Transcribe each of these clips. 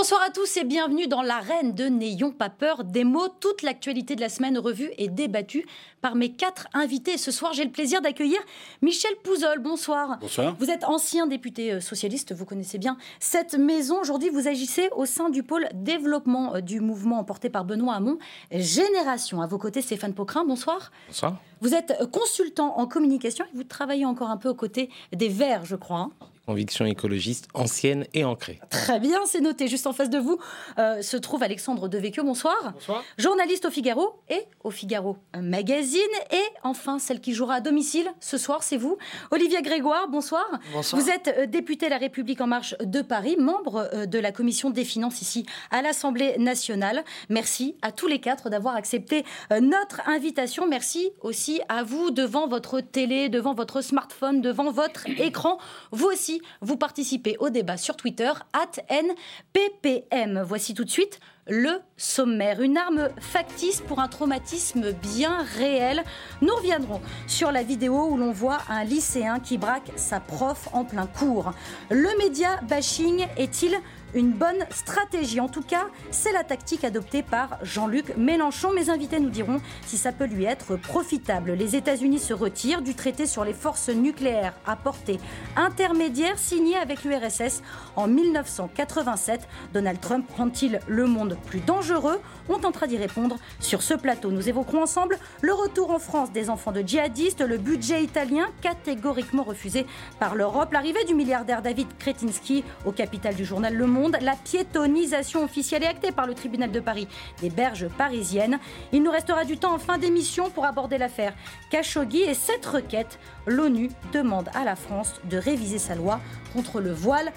Bonsoir à tous et bienvenue dans l'arène de N'ayons pas peur des mots. Toute l'actualité de la semaine revue et débattue par mes quatre invités. Ce soir, j'ai le plaisir d'accueillir Michel Pouzol. Bonsoir. Bonsoir. Vous êtes ancien député euh, socialiste, vous connaissez bien cette maison. Aujourd'hui, vous agissez au sein du pôle développement euh, du mouvement emporté par Benoît Hamon, Génération. À vos côtés, Stéphane Pocrin. Bonsoir. Bonsoir. Vous êtes consultant en communication et vous travaillez encore un peu aux côtés des Verts, je crois. Hein. Conviction écologiste ancienne et ancrée. Très bien, c'est noté. Juste en face de vous euh, se trouve Alexandre Devecchio. Bonsoir. Bonsoir. Journaliste au Figaro et au Figaro Magazine. Et enfin, celle qui jouera à domicile ce soir, c'est vous. Olivier Grégoire, bonsoir. Bonsoir. Vous êtes euh, député La République En Marche de Paris, membre euh, de la commission des finances ici à l'Assemblée nationale. Merci à tous les quatre d'avoir accepté euh, notre invitation. Merci aussi à vous devant votre télé, devant votre smartphone, devant votre écran. Vous aussi, vous participez au débat sur Twitter, at NPPM. Voici tout de suite le sommaire. Une arme factice pour un traumatisme bien réel. Nous reviendrons sur la vidéo où l'on voit un lycéen qui braque sa prof en plein cours. Le média bashing est-il une bonne stratégie. En tout cas, c'est la tactique adoptée par Jean-Luc Mélenchon. Mes invités nous diront si ça peut lui être profitable. Les États-Unis se retirent du traité sur les forces nucléaires à portée intermédiaire signé avec l'URSS en 1987. Donald Trump rend-il le monde plus dangereux? On tentera d'y répondre sur ce plateau. Nous évoquerons ensemble le retour en France des enfants de djihadistes, le budget italien catégoriquement refusé par l'Europe, l'arrivée du milliardaire David Kretinsky au capital du journal Le Monde, la piétonisation officielle et actée par le tribunal de Paris des berges parisiennes. Il nous restera du temps en fin d'émission pour aborder l'affaire Khashoggi et cette requête. L'ONU demande à la France de réviser sa loi contre le voile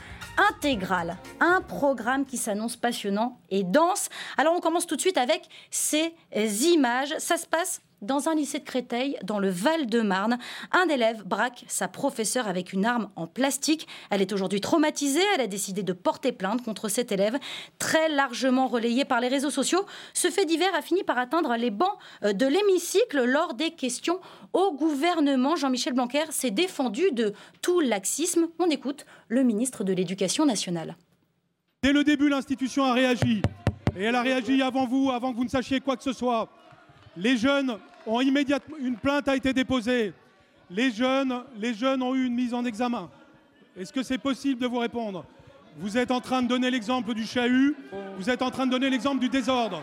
intégral. Un programme qui s'annonce passionnant et dense. Alors on commence tout de suite avec ces images. Ça se passe dans un lycée de Créteil, dans le Val-de-Marne, un élève braque sa professeure avec une arme en plastique. Elle est aujourd'hui traumatisée. Elle a décidé de porter plainte contre cet élève, très largement relayé par les réseaux sociaux. Ce fait divers a fini par atteindre les bancs euh, de l'hémicycle lors des questions au gouvernement. Jean-Michel Blanquer s'est défendu de tout laxisme. On écoute le ministre de l'Éducation nationale. Dès le début, l'institution a réagi. Et elle a réagi avant vous, avant que vous ne sachiez quoi que ce soit. Les jeunes une plainte a été déposée. Les jeunes, les jeunes ont eu une mise en examen. Est-ce que c'est possible de vous répondre? Vous êtes en train de donner l'exemple du chahut, vous êtes en train de donner l'exemple du désordre.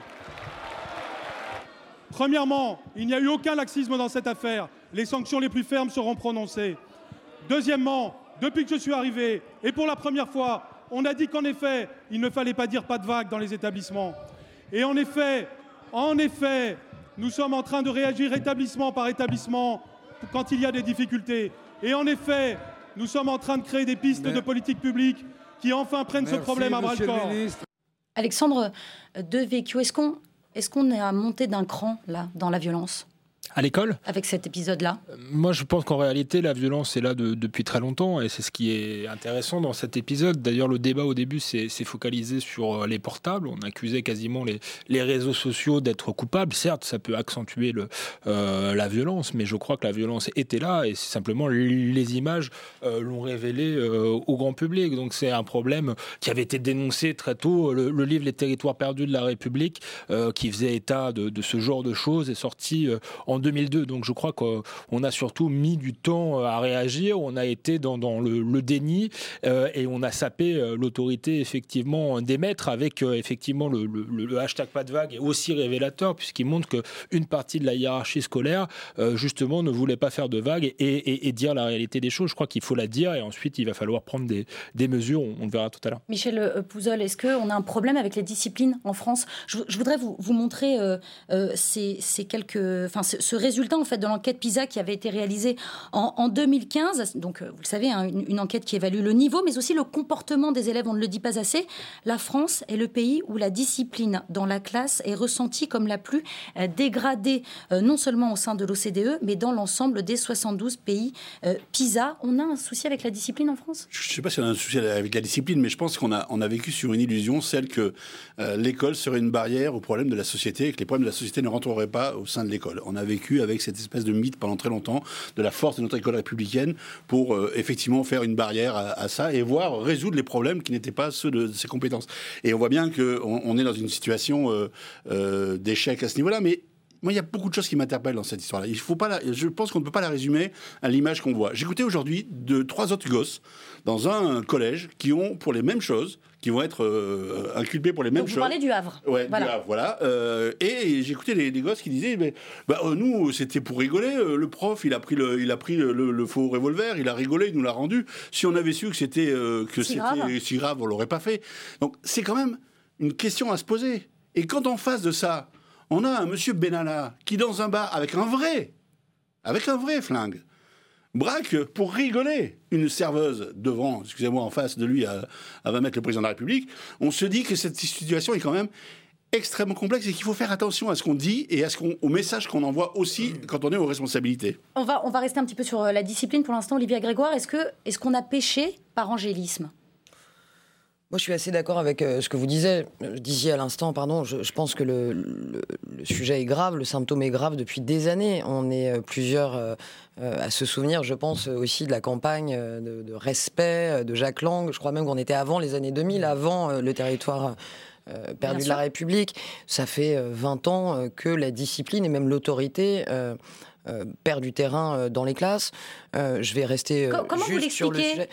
Premièrement, il n'y a eu aucun laxisme dans cette affaire. Les sanctions les plus fermes seront prononcées. Deuxièmement, depuis que je suis arrivé, et pour la première fois, on a dit qu'en effet, il ne fallait pas dire pas de vague dans les établissements. Et en effet, en effet, nous sommes en train de réagir établissement par établissement quand il y a des difficultés. Et en effet, nous sommes en train de créer des pistes Mais- de politique publique qui enfin prennent ce problème à bras le corps. Alexandre Devecchio, est-ce qu'on est, qu'on est à monter d'un cran là dans la violence? À l'école avec cet épisode-là Moi, je pense qu'en réalité, la violence est là de- depuis très longtemps et c'est ce qui est intéressant dans cet épisode. D'ailleurs, le débat au début s'est focalisé sur euh, les portables. On accusait quasiment les, les réseaux sociaux d'être coupables. Certes, ça peut accentuer le, euh, la violence, mais je crois que la violence était là et c'est simplement les images euh, l'ont révélé euh, au grand public. Donc, c'est un problème qui avait été dénoncé très tôt. Le, le livre Les territoires perdus de la République, qui faisait état de, de ce genre de choses, est sorti en 2002. Donc je crois qu'on a surtout mis du temps euh, à réagir, on a été dans, le, déni euh, et on a sapé euh, l'autorité effectivement des maîtres avec effectivement le, hashtag pas de vague est aussi révélateur puisqu'il montre qu'une partie de la hiérarchie scolaire justement ne voulait pas faire de vagues et, dire la réalité des choses. Je crois qu'il faut la dire et ensuite il va falloir prendre des, mesures, on, le verra tout à l'heure. Michel Pouzol, est-ce qu'on a un problème avec les disciplines en France? Je, voudrais vous, montrer ces, quelques, ce résultat en fait de l'enquête PISA qui avait été réalisée en, en 2015. Donc, euh, vous le savez, hein, une, enquête qui évalue le niveau, mais aussi le comportement des élèves. On ne le dit pas assez. La France est le pays où la discipline dans la classe est ressentie comme la plus euh, dégradée, euh, non seulement au sein de l'OCDE, mais dans l'ensemble des 72 pays PISA. On a un souci avec la discipline en France? Je ne sais pas si on a un souci avec la discipline, mais je pense qu'on a, vécu sur une illusion, celle que l'école serait une barrière au problème de la société et que les problèmes de la société ne rentreraient pas au sein de l'école. On a vécu avec cette espèce de mythe pendant très longtemps de la force de notre école républicaine pour euh, effectivement faire une barrière à, ça et voir résoudre les problèmes qui n'étaient pas ceux de ses compétences. Et on voit bien qu'on on est dans une situation euh, euh, d'échec à ce niveau-là, mais moi, il y a beaucoup de choses qui m'interpellent dans cette histoire-là. Il faut pas je pense qu'on ne peut pas la résumer à l'image qu'on voit. J'écoutais aujourd'hui de trois autres gosses dans un collège qui ont, pour les mêmes choses, qui vont être euh, inculpés pour les mêmes Donc choses. Vous parlez du Havre. Ouais, voilà. du Havre, voilà. Euh, et j'écoutais les, les, gosses qui disaient, mais, bah, euh, nous, c'était pour rigoler. Le prof, il a pris le, il a pris le, le, faux revolver, il a rigolé, il nous l'a rendu. Si on avait su que c'était euh, que Si grave. si grave, on l'aurait pas fait. Donc c'est quand même une question à se poser. Et quand en face de ça, on a un monsieur Benalla qui, dans un bar, avec un vrai, avec un vrai flingue, braque pour rigoler une serveuse devant, excusez-moi, en face de lui, à, à 20 mètres le président de la République, on se dit que cette situation est quand même extrêmement complexe et qu'il faut faire attention à ce qu'on dit et à ce qu'on, au message qu'on envoie aussi quand on est aux responsabilités. On va, on va rester un petit peu sur euh, la discipline pour l'instant, Olivier Grégoire. Est-ce, que, est-ce qu'on a péché par angélisme? Moi, je suis assez d'accord avec euh, ce que vous disiez, euh, disiez à l'instant. Pardon, je, je pense que le, le, le, sujet est grave, le symptôme est grave depuis des années. On est euh, plusieurs euh, à se souvenir, je pense aussi de la campagne de, de, respect de Jacques Lang. Je crois même qu'on était avant les années 2000, avant le territoire. Euh, perdu de la. République. Ça fait euh, 20 ans euh, que la discipline et même l'autorité perd du terrain dans les classes. Je vais rester Co- comment vous juste l'expliquez?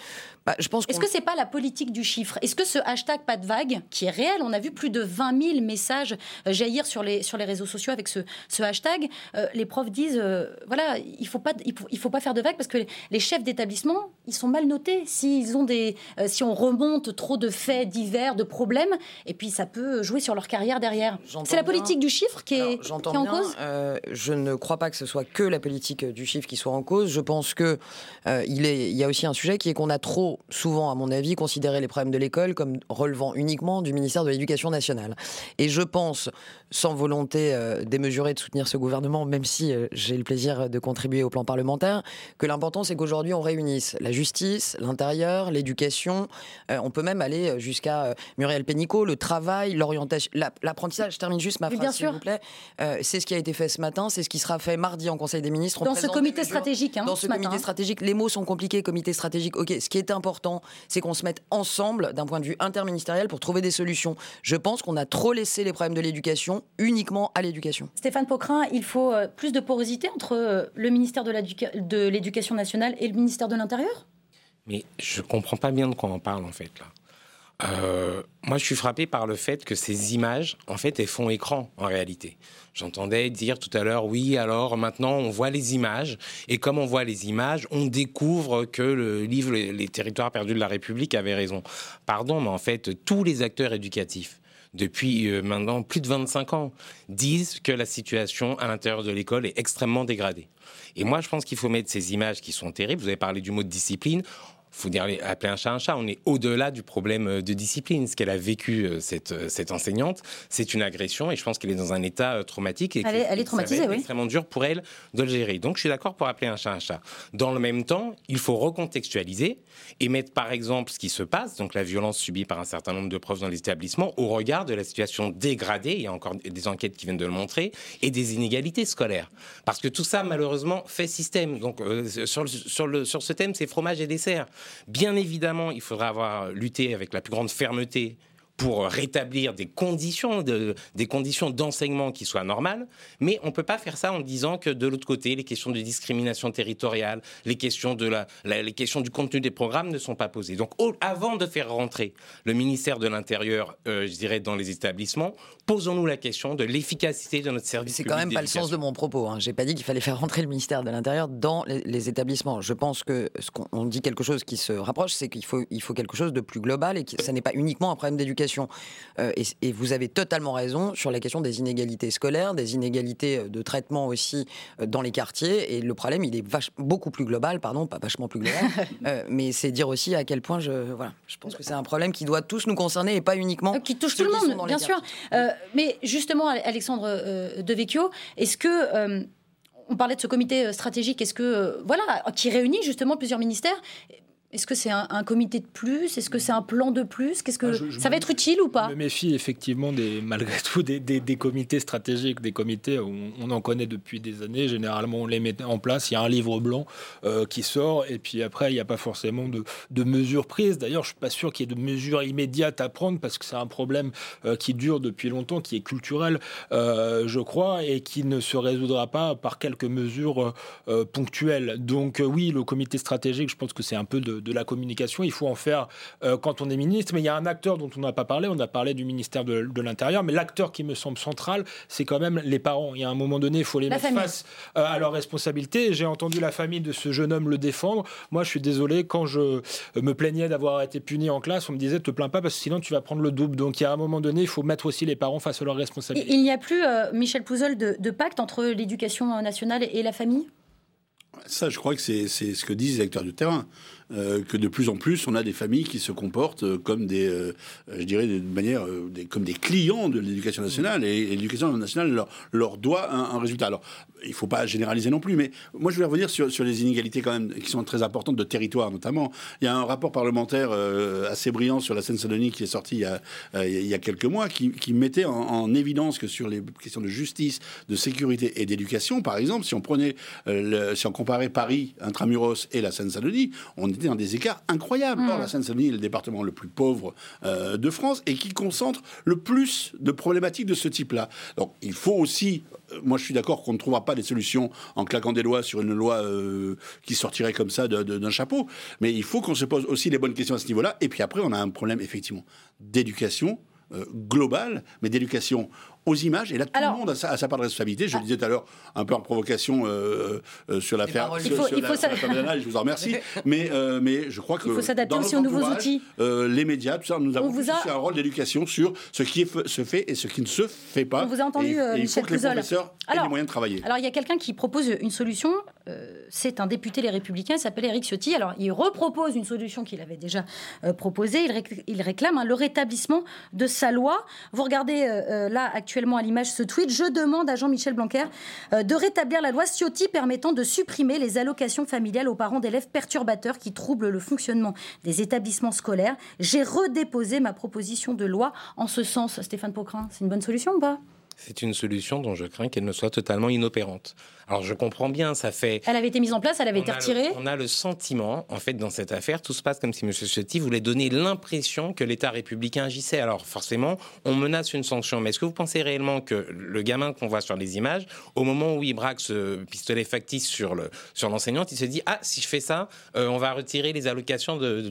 Bah, je pense Est-ce qu'on- que c'est pas la politique du chiffre? Est-ce que ce hashtag pas de vague, qui est réel, on a vu plus de 20 000 messages euh, jaillir sur les, sur les réseaux sociaux avec ce, ce hashtag, euh, les profs disent, euh, voilà, il faut pas, il faut, il faut pas faire de vagues parce que les, chefs d'établissement, ils sont mal notés. S'ils ont des, euh, si on remonte trop de faits divers, de problèmes, et puis ça peut jouer sur leur carrière derrière. C'est la bien. politique du chiffre qui est, Alors, qui est en bien. cause? je ne crois pas que ce soit que la politique du chiffre qui soit en cause. Je pense que il, est, il y a aussi un sujet qui est qu'on a trop souvent, à mon avis, considéré les problèmes de l'école comme relevant uniquement du ministère de l'Éducation nationale. Et je pense, sans volonté euh, démesurée de soutenir ce gouvernement, même si euh, j'ai le plaisir de contribuer au plan parlementaire, que l'important c'est qu'aujourd'hui on réunisse la justice, l'intérieur, l'éducation. Euh, on peut même aller jusqu'à Muriel Pénicaud, le travail, l'orientation, la- l'apprentissage. Je termine juste ma phrase, s'il vous plaît. C'est ce qui a été fait ce matin, c'est ce qui sera fait mardi en Conseil des ministres. On dans ce comité stratégique hein, dans ce ce matin. comité stratégique, les mots sont compliqués, comité stratégique. Ok, ce qui est important, c'est qu'on se mette ensemble d'un point de vue interministériel pour trouver des solutions. Je pense qu'on a trop laissé les problèmes de l'éducation uniquement à l'éducation. Stéphane Pocrin, il faut euh, plus de porosité entre euh, le ministère de l'éduca- de l'Éducation nationale et le ministère de l'Intérieur? Mais je comprends pas bien de quoi on parle en fait là. Euh, moi, je suis frappé par le fait que ces images, en fait, elles font écran en réalité. J'entendais dire tout à l'heure, oui, alors maintenant on voit les images, et comme on voit les images, on découvre que le livre les territoires perdus de la République avait raison. Pardon, mais en fait, tous les acteurs éducatifs, depuis euh, maintenant plus de 25 ans, disent que la situation à l'intérieur de l'école est extrêmement dégradée. Et moi, je pense qu'il faut mettre ces images qui sont terribles. Vous avez parlé du mot de discipline faut dire appeler un chat un chat. On est au-delà du problème euh, de discipline. Ce qu'elle a vécu euh, cette euh, cette enseignante, c'est une agression et je pense qu'elle est dans un état traumatique et Elle est- elle traumatisée, oui. extrêmement dur pour elle de le gérer. Donc je suis d'accord pour appeler un chat un chat. Dans le même temps, il faut recontextualiser et mettre par exemple ce qui se passe, donc la violence subie par un certain nombre de profs dans les établissements, au regard de la situation dégradée, il y a encore des enquêtes qui viennent de le montrer, et des inégalités scolaires. Parce que tout ça, malheureusement, fait système. Donc euh, sur, le- sur, le, sur ce thème, c'est fromage et dessert. Bien évidemment, il faudra avoir lutté avec la plus grande fermeté pour rétablir des conditions de, des conditions d'enseignement qui soient normales, mais on peut pas faire ça en disant que de l'autre côté, les questions de discrimination territoriale, les questions de la, la- les questions du contenu des programmes ne sont pas posées. Donc, au- avant de faire rentrer le ministère de l'Intérieur, euh, je dirais, dans les établissements, posons-nous la question de l'efficacité de notre service. C'est quand même pas le sens de mon propos. Hein. J'ai pas dit qu'il fallait faire rentrer le ministère de l'Intérieur dans les, les établissements. Je pense que ce qu'on on dit quelque chose qui se rapproche, c'est qu'il faut, il faut quelque chose de plus global et que ça n'est pas uniquement un problème d'éducation. Euh, et, et vous avez totalement raison sur la question des inégalités scolaires, des inégalités euh, de traitement aussi euh, dans les quartiers. Et le problème, il est vache- beaucoup plus global, pardon, pas vachement plus global, euh, mais c'est dire aussi à quel point je, voilà, je pense que c'est un problème qui doit tous nous concerner et pas uniquement qui touche ceux tout le qui monde, bien sûr. Euh, mais justement, Alexandre Devecchio, est-ce que on parlait de ce comité stratégique, est-ce que euh, voilà, qui réunit justement plusieurs ministères Est-ce que c'est un, comité de plus? Est-ce que c'est un plan de plus? Qu'est-ce que ah, ça va être utile ou pas? Je me méfie effectivement des, malgré tout des, des, comités stratégiques, des comités on, on, en connaît depuis des années. Généralement, on les met en place. Il y a un livre blanc euh, qui sort et puis après, il n'y a pas forcément de, de mesures prises. D'ailleurs, je suis pas sûr qu'il y ait de mesures immédiates à prendre parce que c'est un problème euh, qui dure depuis longtemps, qui est culturel, euh, je crois, et qui ne se résoudra pas par quelques mesures ponctuelles. Donc oui, le comité stratégique, je pense que c'est un peu de de, la communication. Il faut en faire euh, quand on est ministre. Mais il y a un acteur dont on n'a pas parlé. On a parlé du ministère de, l'Intérieur. Mais l'acteur qui me semble central, c'est quand même les parents. Il y a un moment donné, il faut les mettre face euh, à leurs responsabilités. J'ai entendu la famille de ce jeune homme le défendre. Moi, je suis désolé. Quand je me plaignais d'avoir été puni en classe, on me disait te plains pas parce que sinon tu vas prendre le double. Donc il y a un moment donné, il faut mettre aussi les parents face à leurs responsabilités. Il n'y a plus, euh, Michel Pouzol, de, de pacte entre l'éducation nationale et la famille? Ça, je crois que c'est ce que disent les acteurs du terrain. Euh, que de plus en plus, on a des familles qui se comportent euh, comme des, euh, je dirais, de manière, comme des clients de l'éducation nationale, et, l'éducation nationale leur, doit un, résultat. Alors, il ne faut pas généraliser non plus, mais moi, je vais revenir sur, sur, les inégalités quand même, qui sont très importantes de territoire, notamment. Il y a un rapport parlementaire assez brillant sur la Seine-Saint-Denis qui est sorti il y a, quelques mois, qui, qui mettait en, évidence que sur les questions de justice, de sécurité et d'éducation, par exemple, si on prenait, si on comparait Paris, intramuros et la Seine-Saint-Denis, on dans des écarts incroyables. Or, mm. la Seine-Saint-Denis est le département le plus pauvre euh, de France et qui concentre le plus de problématiques de ce type-là. Donc, il faut aussi euh, moi, je suis d'accord qu'on ne trouvera pas des solutions en claquant des doigts sur une loi euh, qui sortirait comme ça d'un chapeau. Mais il faut qu'on se pose aussi les bonnes questions à ce niveau-là. Et puis après, on a un problème, effectivement, d'éducation globale, mais d'éducation aux images. Et là, tout le monde a sa, part de responsabilité. Je le ah. disais tout à l'heure, un peu en provocation euh, euh, sur l'affaire. Il faut, il faut je vous en remercie. mais, euh, mais je crois que. Il faut s'adapter aussi aux nouveaux outils. les médias, tout ça, nous avons aussi un rôle d'éducation sur ce qui se fait et ce qui ne se fait pas. On vous a entendu, et, il faut que les professeurs aient les moyens de travailler. Alors, il y a quelqu'un qui propose une solution. C'est un député Les Républicains, il s'appelle Eric Ciotti. Alors, il repropose une solution qu'il avait déjà proposée. Il, réclame hein, le rétablissement de sa loi. Vous regardez là, actuellement, à l'image ce tweet. Je demande à Jean-Michel Blanquer euh, de rétablir la loi Ciotti permettant de supprimer les allocations familiales aux parents d'élèves perturbateurs qui troublent le fonctionnement des établissements scolaires. J'ai redéposé ma proposition de loi en ce sens. Stéphane Pocrin, c'est une bonne solution ou pas? C'est une solution dont je crains qu'elle ne soit totalement inopérante. Alors je comprends bien, ça fait. Elle avait été mise en place, elle avait été retirée. on a le sentiment, en fait, dans cette affaire, tout se passe comme si M. Ciotti voulait donner l'impression que l'État républicain agissait. Alors forcément, on menace une sanction. Mais est-ce que vous pensez réellement que le gamin qu'on voit sur les images, au moment où il braque ce pistolet factice sur le sur l'enseignante, il se dit ah si je fais ça, euh, on va retirer les allocations de,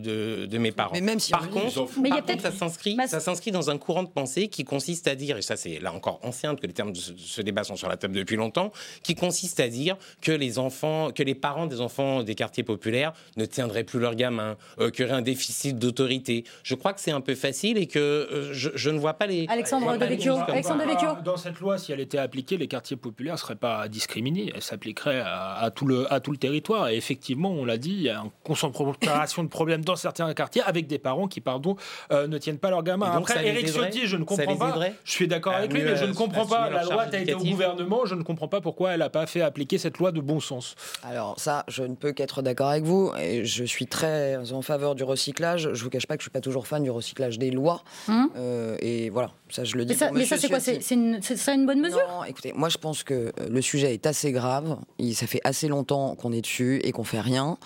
de, mes parents. Mais même si par contre, mais par contre ça s'inscrit ça s'inscrit dans un courant de pensée qui consiste à dire et ça c'est là encore ancien que les termes de ce, ce débat sont sur la table depuis longtemps, qui consiste à dire que les enfants, que les parents des enfants des quartiers populaires ne tiendraient plus leurs gamins, euh, qu'il y aurait un déficit d'autorité. Je crois que c'est un peu facile et que euh, je, ne vois pas les. Alexandre Devecchio. Alexandre Dans cette loi, si elle était appliquée, les quartiers populaires ne seraient pas discriminés. Elle s'appliquerait à, tout le, à tout le territoire. Et effectivement, on l'a dit, il y a une concentration de problèmes dans certains quartiers avec des parents qui, pardon, euh, ne tiennent pas leurs gamins. Après, Eric Ciotti, je ne comprends pas. Je suis d'accord avec lui, mais je ne comprends pas. La loi a été au gouvernement. Je ne comprends pas pourquoi elle n'a pas fait appliquer cette loi de bon sens Alors ça, je ne peux qu'être d'accord avec vous. Et je suis très en faveur du recyclage. Je vous cache pas que je suis pas toujours fan du recyclage des lois. Hum. Euh, et voilà, ça je le dis. Mais ça, c'est quoi? C'est une, une, bonne mesure? Non, écoutez, moi je pense que euh, le sujet est assez grave. Il, ça fait assez longtemps qu'on est dessus et qu'on fait rien.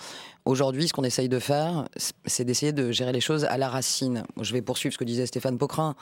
Aujourd'hui, ce qu'on essaye de faire, c'est d'essayer de gérer les choses à la racine. Je vais poursuivre ce que disait Stéphane Pocrin.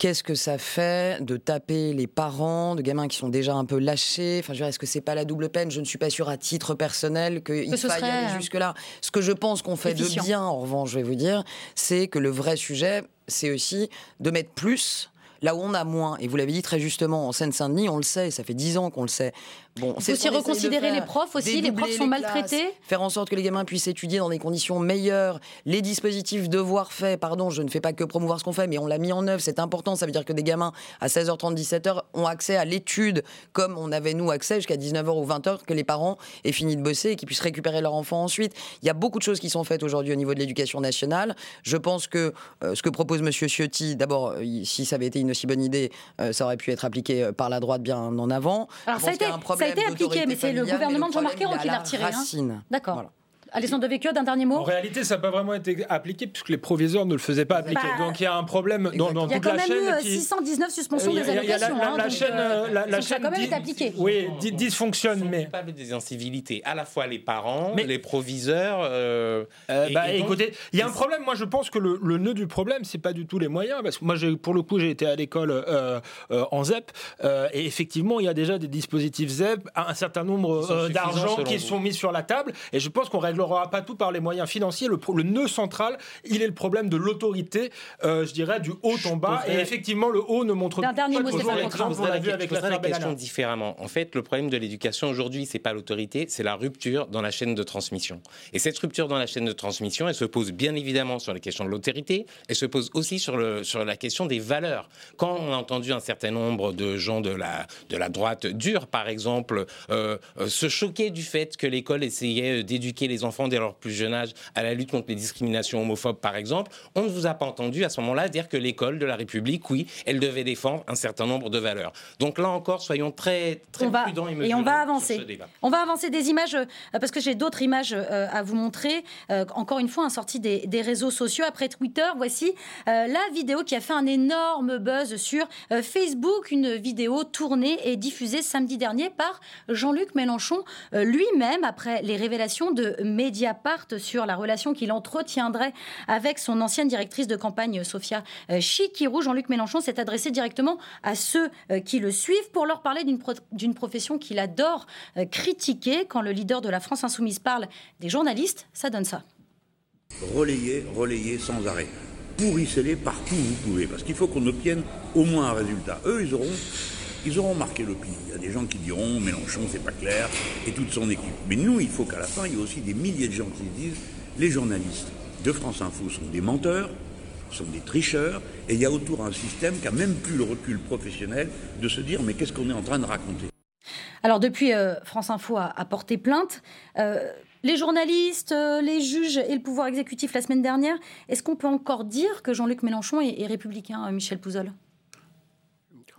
Qu'est-ce que ça fait de taper les parents de gamins qui sont déjà un peu lâchés? Enfin, est-ce que c'est pas la double peine? Je ne suis pas sûr à titre personnel qu'il faille aller jusque-là. Ce que je pense qu'on fait de bien, en revanche, je vais vous dire, c'est que le vrai sujet, c'est aussi de mettre plus là où on a moins. Et vous l'avez dit très justement, en Seine-Saint-Denis, on le sait, ça fait dix ans qu'on le sait. Bon, c'est aussi reconsidérer les profs aussi, les profs sont maltraités. Faire en sorte que les gamins puissent étudier dans des conditions meilleures. Les dispositifs devoirs faits, pardon, je ne fais pas que promouvoir ce qu'on fait, mais on l'a mis en œuvre, c'est important. Ça veut dire que des gamins à 16h30, 17h ont accès à l'étude comme on avait nous accès jusqu'à 19h ou 20h, que les parents aient fini de bosser et qu'ils puissent récupérer leur enfant ensuite. Il y a beaucoup de choses qui sont faites aujourd'hui au niveau de l'éducation nationale. Je pense que euh, ce que propose Monsieur Ciotti, d'abord, euh, si ça avait été une aussi bonne idée, euh, ça aurait pu être appliqué par la droite bien en avant. Alors ça a, été, ça a été appliqué, mais c'est le gouvernement de Jean-Marc Ayrault qui l'a retiré. Hein. Racine. Alessandro Vecchio, d'un dernier mot En réalité, ça n'a pas vraiment été appliqué puisque les proviseurs ne le faisaient pas appliquer. Bah, Donc il y a un problème dans, dans Il y a toute quand la même chaîne. eu euh, qui- 619 suspensions Il y des a- il y a la- allocations. la- hein, la chaîne, euh, euh, la- la ça a chaîne quand même été appliqué. Oui, dysfonctionne, mais. coupables des incivilités, à la fois les parents, Mais- les proviseurs. euh, Euh, et- bah, et donc- écoutez, il y a un problème. Moi, je pense que le, le nœud du problème, c'est pas du tout les moyens. Parce que moi, pour le coup, j'ai été à l'école euh, euh, en ZEP. euh, et effectivement, il y a déjà des dispositifs ZEP, un certain nombre euh, d'argent qui vous. sont mis sur la table. Et je pense qu'on réglera pas tout par les moyens financiers. Le, pro- le nœud central, il est le problème de l'autorité, euh, je dirais, du haut en bas. Et effectivement, le haut ne montre D'un dernier pas mot, toujours l'exemple. Contrat. On l'a la, vu avec je l'affaire la question différemment. En fait, le problème de l'éducation aujourd'hui, c'est pas l'autorité, c'est la rupture dans la chaîne de transmission. Et cette rupture dans la chaîne de transmission, elle se pose bien évidemment sur les questions de l'autorité, elle se pose aussi sur, le, sur la question des valeurs. Quand on a entendu un certain nombre de gens de la, de la droite dure, par exemple, euh, euh, se choquer du fait que l'école essayait d'éduquer les enfants dès leur plus jeune âge à la lutte contre les discriminations homophobes, par exemple, on ne vous a pas entendu à ce moment-là dire que l'école de la République, oui, elle devait défendre un certain nombre de valeurs. Donc là encore, soyons très, très on va, prudents et et mesurés on va sur avancer. ce débat. On va avancer des images euh, parce que j'ai d'autres images euh, à vous montrer. Euh, encore une fois, un sortie des, des réseaux sociaux après Twitter. Voici la vidéo qui a fait un énorme buzz sur Facebook, une vidéo tournée et diffusée samedi dernier par Jean-Luc Mélenchon lui-même après les révélations de Mediapart sur la relation qu'il entretiendrait avec son ancienne directrice de campagne Sophia euh, Chikirou. Jean-Luc Mélenchon s'est adressé directement à ceux euh, qui le suivent pour leur parler d'une pro- d'une profession qu'il adore euh, critiquer. Quand le leader de la France insoumise parle des journalistes, ça donne ça. relayez, relayez sans arrêt. Pourrissez-les partout où vous pouvez, parce qu'il faut qu'on obtienne au moins un résultat. Eux, ils auront, ils auront marqué l'opinion. Il y a des gens qui diront Mélenchon, c'est pas clair, et toute son équipe. Mais nous, il faut qu'à la fin, il y ait aussi des milliers de gens qui se disent les journalistes de France Info sont des menteurs, sont des tricheurs, et il y a autour un système qui a même plus le recul professionnel de se dire mais qu'est-ce qu'on est en train de raconter? Alors depuis, euh, France Info a, porté plainte. Euh, les journalistes, euh, les juges et le pouvoir exécutif la semaine dernière, est-ce qu'on peut encore dire que Jean-Luc Mélenchon est, est républicain, Michel Pouzol?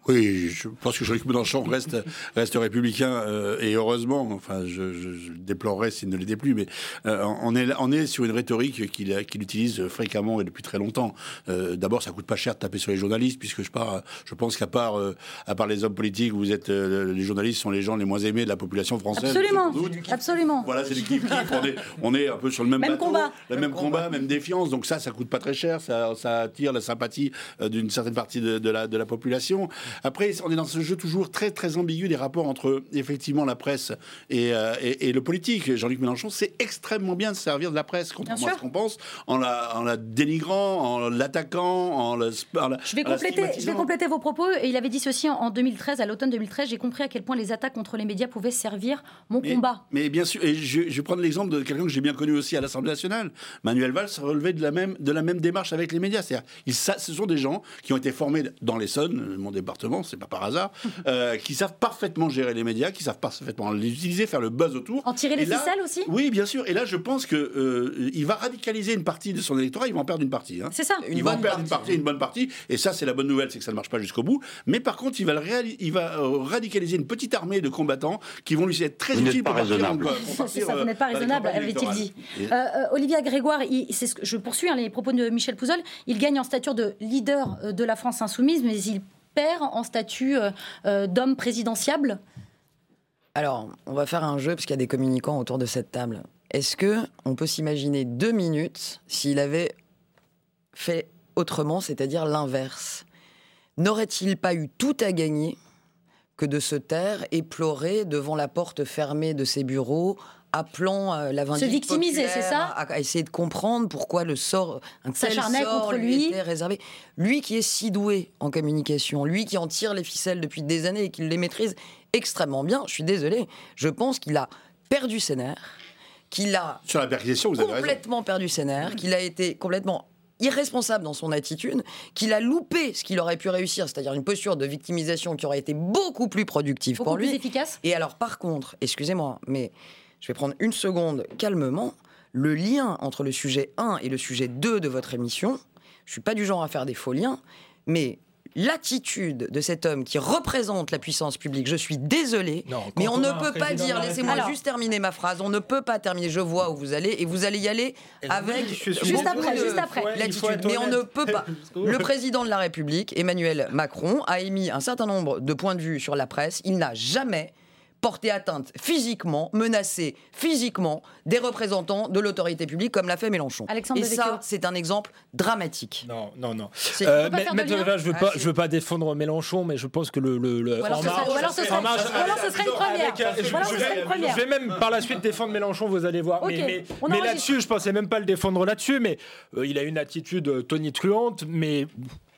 Oui, je pense que Jean-Luc Mélenchon reste, reste républicain euh, et heureusement, enfin, je, je, je déplorerais s'il ne l'était plus, mais euh, on, est, on est sur une rhétorique qu'il utilise fréquemment et depuis très longtemps. Euh, D'abord, ça coûte pas cher de taper sur les journalistes, puisque je, pars, je pense qu'à part, à part les hommes politiques, vous êtes, les journalistes sont les gens les moins aimés de la population française. Absolument, absolument. Voilà, c'est du kiff on est, on est un peu sur le même, Même bateau, combat. le même, combat, même défiance. Donc ça, ça coûte pas très cher, ça, ça attire la sympathie d'une certaine partie de, de la, de la population. Après, on est dans ce jeu toujours très très ambigu des rapports entre effectivement la presse et, euh, et, et le politique. Jean-Luc Mélenchon sait extrêmement bien se servir de la presse, contrairement à ce qu'on pense, en la, en la dénigrant, en l'attaquant, en la, en la- Je vais, compléter, je vais compléter vos propos. Et il avait dit ceci en, en 2013, à l'automne 2013. J'ai compris à quel point les attaques contre les médias pouvaient servir mon Mais, combat. mais bien sûr, et je, je vais prendre l'exemple de quelqu'un que j'ai bien connu aussi à l'Assemblée nationale. Manuel Valls relevait de la même, de la même démarche avec les médias. C'est-à-dire, ce sont des gens qui ont été formés dans l'Essonne, mon département, c'est pas par hasard, euh, qui savent parfaitement gérer les médias, qui savent parfaitement les utiliser, faire le buzz autour. En tirer les là- ficelles aussi? Oui, bien sûr. Et là, je pense que euh, il va radicaliser une partie de son électorat. Il va en perdre une partie. hein. C'est ça. Une il va en bonne perdre une partie. une bonne partie. Et ça, c'est la bonne nouvelle, c'est que ça ne marche pas jusqu'au bout. Mais par contre, il va, le réali- il va euh, radicaliser une petite armée de combattants qui vont lui être très utiles pour partir, raisonnable. euh, pour C'est partir, ça, vous euh, n'êtes pas raisonnable, avait-il dit. Et- Euh, euh, Olivia Grégoire, il- c'est ce que je poursuis hein, les propos de Michel Pouzol. Il gagne en stature de leader de la France insoumise, mais il perd en statut euh, euh, d'homme présidentiable? Alors, on va faire un jeu parce qu'il y a des communicants autour de cette table. Est-ce que on peut s'imaginer deux minutes s'il avait fait autrement, c'est-à-dire l'inverse? N'aurait-il pas eu tout à gagner que de se taire et pleurer devant la porte fermée de ses bureaux, appelant euh, la vindicte victimiser, c'est ça à, à essayer de comprendre pourquoi le sort, un tel S'acharnait sort contre lui lui. était réservé. Lui qui est si doué en communication, lui qui en tire les ficelles depuis des années et qui les maîtrise extrêmement bien, je suis désolé, je pense qu'il a perdu ses nerfs, qu'il a Sur la perquisition, vous avez raison. complètement perdu ses nerfs, qu'il a été complètement irresponsable dans son attitude, qu'il a loupé ce qu'il aurait pu réussir, c'est-à-dire une posture de victimisation qui aurait été beaucoup plus productive Beaucoup pour plus lui. efficace. Et alors, par contre, excusez-moi, mais je vais prendre une seconde calmement. Le lien entre le sujet 1 et le sujet 2 de votre émission, je suis pas du genre à faire des faux liens, mais l'attitude de cet homme qui représente la puissance publique, je suis désolé, Non, mais on on ne peut pas dire, la laissez-moi juste terminer ma phrase, on ne peut pas terminer, je vois où vous allez, et vous allez y aller avec Juste après, juste après. L'attitude. Mais on ne peut pas. Le président de la République, Emmanuel Macron, a émis un certain nombre de points de vue sur la presse. Il n'a jamais porté atteinte physiquement, menacé physiquement des représentants de l'autorité publique comme l'a fait Mélenchon. Alexandre Et ça, c'est un exemple dramatique. Non, non, non. Euh, mais- je veux Ah, veux pas défendre Mélenchon, mais je pense que le, le, le- Ou alors En ce serait- marche- ou alors ce serait- En marche- ou alors ce serait une première. Avec, euh, je- vais- même par la suite défendre Mélenchon, vous allez voir. Mais, mais, là-dessus, je pensais même pas le défendre là-dessus, mais euh, il a une attitude euh, tonitruante, mais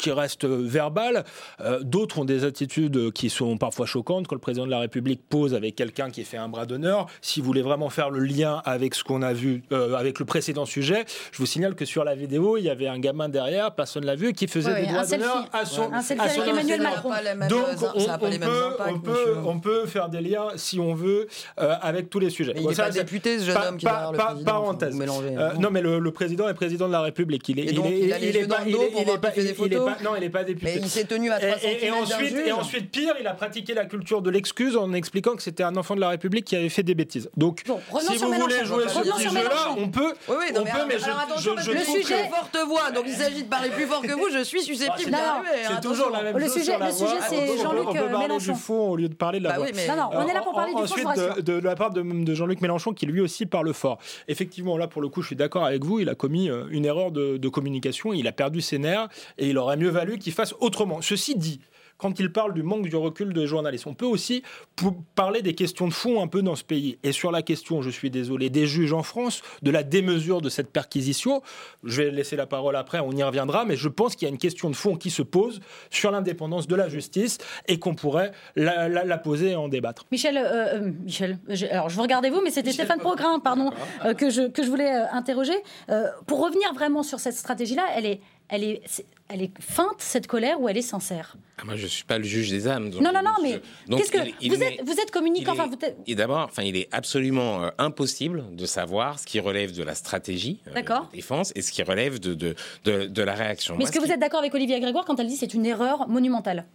qui reste euh, verbale. Euh, D'autres ont des attitudes euh, qui sont parfois choquantes. Quand le président de la République pose avec quelqu'un qui fait un bras d'honneur, si vous voulez vraiment faire le lien avec ce qu'on a vu euh, avec le précédent sujet, je vous signale que sur la vidéo, il y avait un gamin derrière, personne l'a vu, qui faisait Ouais, des selfie. d'honneur à son, Un selfie à avec Emmanuel. Macron. Pas Donc, on, pas peut, impacts, on, peut, monsieur. on peut faire des liens, si on veut, euh, avec tous les sujets. Mais il Bon, n'est ça, pas député, ce jeune pa- homme qui est pa- derrière le parenthèse. Euh, non, mais le, le président est président de la République. Il est, il est, il est pas, il est- il est pas, est non, il n'est pas député. Mais il s'est tenu à 3 Et, et- et ensuite, et ensuite, pire, il a pratiqué la culture de l'excuse en expliquant que c'était un enfant de la République qui avait fait des bêtises. Donc, Bon, si vous voulez Mélenchon. jouer ce petit sur jeu-là, Mélenchon. on peut. Oui, oui, non, on mais peut, alors, mais je, alors je, je le sujet- une forte voix, donc il s'agit de parler plus fort que vous, je suis susceptible Non, d'évaluer. C'est hein, toujours la même Le chose sujet- sur la le voix. sujet, c'est Jean-Luc, On peut euh, parler Mélenchon. du fond au lieu de parler de la Bah voix. Non, non, on est là pour parler du fond, Ensuite, de, la part de, Jean-Luc Mélenchon, qui lui aussi parle fort. Effectivement, là, pour le coup, je suis d'accord avec vous, il a commis euh, une erreur de, de communication, il a perdu ses nerfs, et il aurait mieux valu qu'il fasse autrement. Ceci dit, quand il parle du manque du recul des journalistes, on peut aussi parler des questions de fond un peu dans ce pays. Et sur la question, je suis désolé, des juges en France, de la démesure de cette perquisition, je vais laisser la parole après, on y reviendra, mais je pense qu'il y a une question de fond qui se pose sur l'indépendance de la justice et qu'on pourrait la, la- la poser et en débattre. Michel, euh, euh, Michel, je- alors je vous regardais vous, mais c'était Stéphane Progrin, pardon, euh, que, je, que je voulais euh, interroger. Euh, pour revenir vraiment sur cette stratégie-là, elle est, elle, est, elle est feinte, cette colère, ou elle est sincère? Ah, moi, je suis pas le juge des âmes. donc Non, non, non, mais donc qu'est-ce que. il- vous, êtes, vous êtes communicant, il est- enfin, vous êtes- Et d'abord, enfin, il est absolument euh, impossible de savoir ce qui relève de la stratégie euh, de défense et ce qui relève de, de, de, de la réaction. Mais est-ce que vous qui- êtes d'accord avec Olivier Grégoire quand elle dit c'est une erreur monumentale?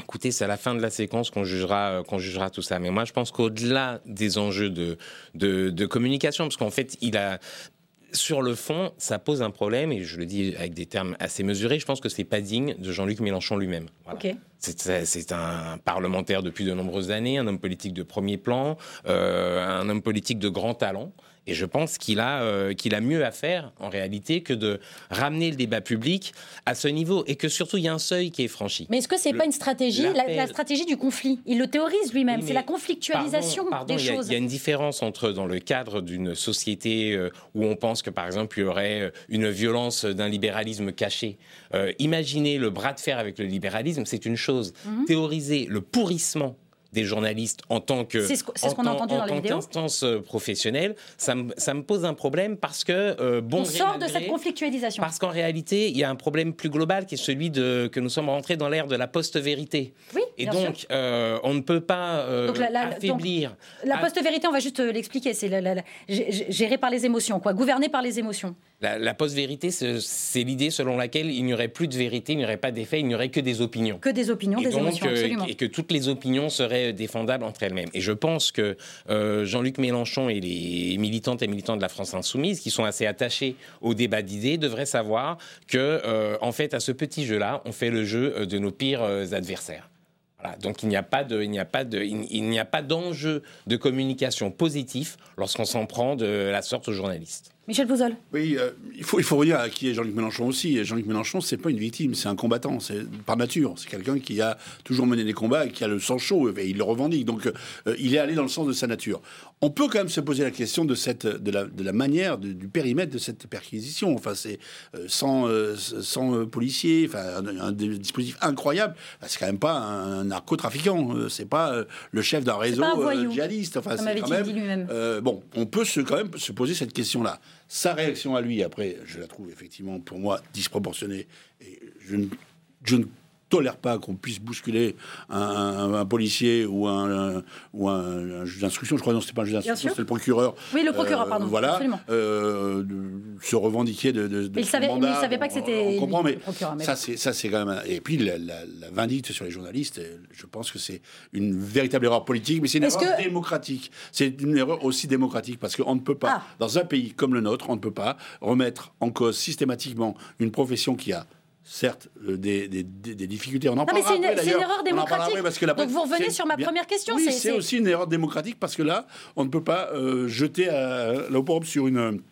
Écoutez, c'est à la fin de la séquence qu'on jugera, euh, qu'on jugera tout ça. Mais moi, je pense qu'au-delà des enjeux de, de, de communication, parce qu'en fait, il a sur le fond, ça pose un problème, et je le dis avec des termes assez mesurés, je pense que c'est pas digne de Jean-Luc Mélenchon lui-même. Voilà. C'est un parlementaire depuis de nombreuses années, un homme politique de premier plan, euh, un homme politique de grand talent. Et je pense qu'il a, euh, qu'il a mieux à faire, en réalité, que de ramener le débat public à ce niveau. Et que surtout, il y a un seuil qui est franchi. Mais est-ce que c'est Le- pas une stratégie, la, stratégie du conflit? Il le théorise lui-même, Oui, c'est la conflictualisation Pardon, pardon, des il y a- choses. Il y, a une différence entre dans le cadre d'une société euh, où on pense que par exemple il y aurait euh, une violence d'un libéralisme caché. Euh, imaginez le bras de fer avec le libéralisme, c'est une chose. Mhm. Théoriser le pourrissement des journalistes en tant que ce en tant- en tant vidéo. qu'instance euh, professionnelle, ça me, ça me pose un problème parce que euh, bon On sort de cette conflictualisation. parce qu'en réalité, il y a un problème plus global qui est celui de que nous sommes rentrés dans l'ère de la post-vérité. Oui, Et donc, euh, on ne peut pas euh, Donc la- la- affaiblir. La post-vérité, on va juste l'expliquer, c'est la- la- la- gé- gé- géré par les émotions, quoi, gouverné par les émotions. La, la post-vérité, c'est l'idée selon laquelle il n'y aurait plus de vérité, il n'y aurait pas d'effet, il n'y aurait que des opinions. Que des opinions, Et des donc, émotions, euh, absolument. et que toutes les opinions seraient défendables entre elles-mêmes. Et je pense que euh, Jean-Luc Mélenchon et les militantes et militants de la France insoumise, qui sont assez attachés au débat d'idées, devraient savoir que, euh, en fait, à ce petit jeu-là, on fait le jeu euh, de nos pires euh, adversaires. Voilà. Donc il n'y a pas de, il n'y a pas de, il n'y a pas d'enjeu de communication positif lorsqu'on s'en prend de la sorte aux journalistes. Michel Pouzol. Oui, euh, il, faut, il faut revenir à qui est Jean-Luc Mélenchon aussi. Jean-Luc Mélenchon, c'est pas une victime, c'est un combattant, c'est par nature. C'est quelqu'un qui a toujours mené des combats et qui a le sang chaud, et il le revendique. Donc, euh, il est allé dans le sens de sa nature. On peut quand même se poser la question de, cette, de, la, de la manière, de- du périmètre de cette perquisition. Enfin, c'est euh, 100, 100, euh, policiers, enfin, un, un dispositif incroyable. Bah, c'est quand même pas un narcotrafiquant, euh, c'est pas le chef d'un réseau pas un voyou, djihadiste. Enfin, comme c'est avait-il quand même, dit lui-même. bon, on peut se, quand même se poser cette question-là. Sa réaction à lui, après, je la trouve effectivement, pour moi, disproportionnée. Et je ne, je ne tolère pas qu'on puisse bousculer un, policier ou un, ou un, juge d'instruction. Je crois que non, c'était pas un juge d'instruction, c'était le procureur. Oui, le procureur, pardon. Voilà, se revendiquer de, de, il savait, mandat. Mais il savait pas que c'était. On comprend, mais, ça, c'est ça, c'est quand même. Et puis la, la, vindicte sur les journalistes, je pense que c'est une véritable erreur politique, mais c'est une erreur démocratique. C'est une erreur aussi démocratique parce qu'on ne peut pas, ah. dans un pays comme le nôtre, on ne peut pas remettre en cause systématiquement une profession qui a certes euh, des, des, des, difficultés. On en non, mais c'est une, une, erreur démocratique. Parce que la Donc vous revenez sur ma première question. Oui, c'est aussi une erreur démocratique parce que là, on ne peut pas euh, jeter à, l'opprobre sur une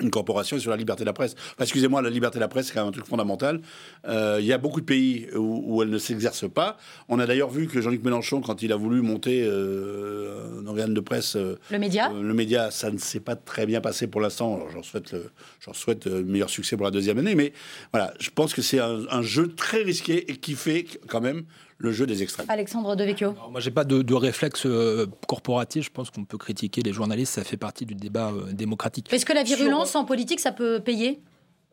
une corporation sur la liberté de la presse. Excusez-moi, la liberté de la presse, c'est quand même un truc fondamental. Euh, il y a beaucoup de pays où, elle ne s'exerce pas. On a d'ailleurs vu que Jean-Luc Mélenchon, quand il a voulu monter euh, un organe de presse... Euh, le média Le média, ça ne s'est pas très bien passé pour l'instant. J'en souhaite, j'en souhaite meilleur succès pour la deuxième année. Mais voilà, je pense que c'est un, un jeu très risqué et qui fait quand même le jeu des extrêmes. Alexandre Devecchio. moi, j'ai pas de, réflexe euh, corporatif. Je pense qu'on peut critiquer les journalistes. Ça fait partie du débat euh, démocratique. Est-ce que la virulence en politique, ça peut payer?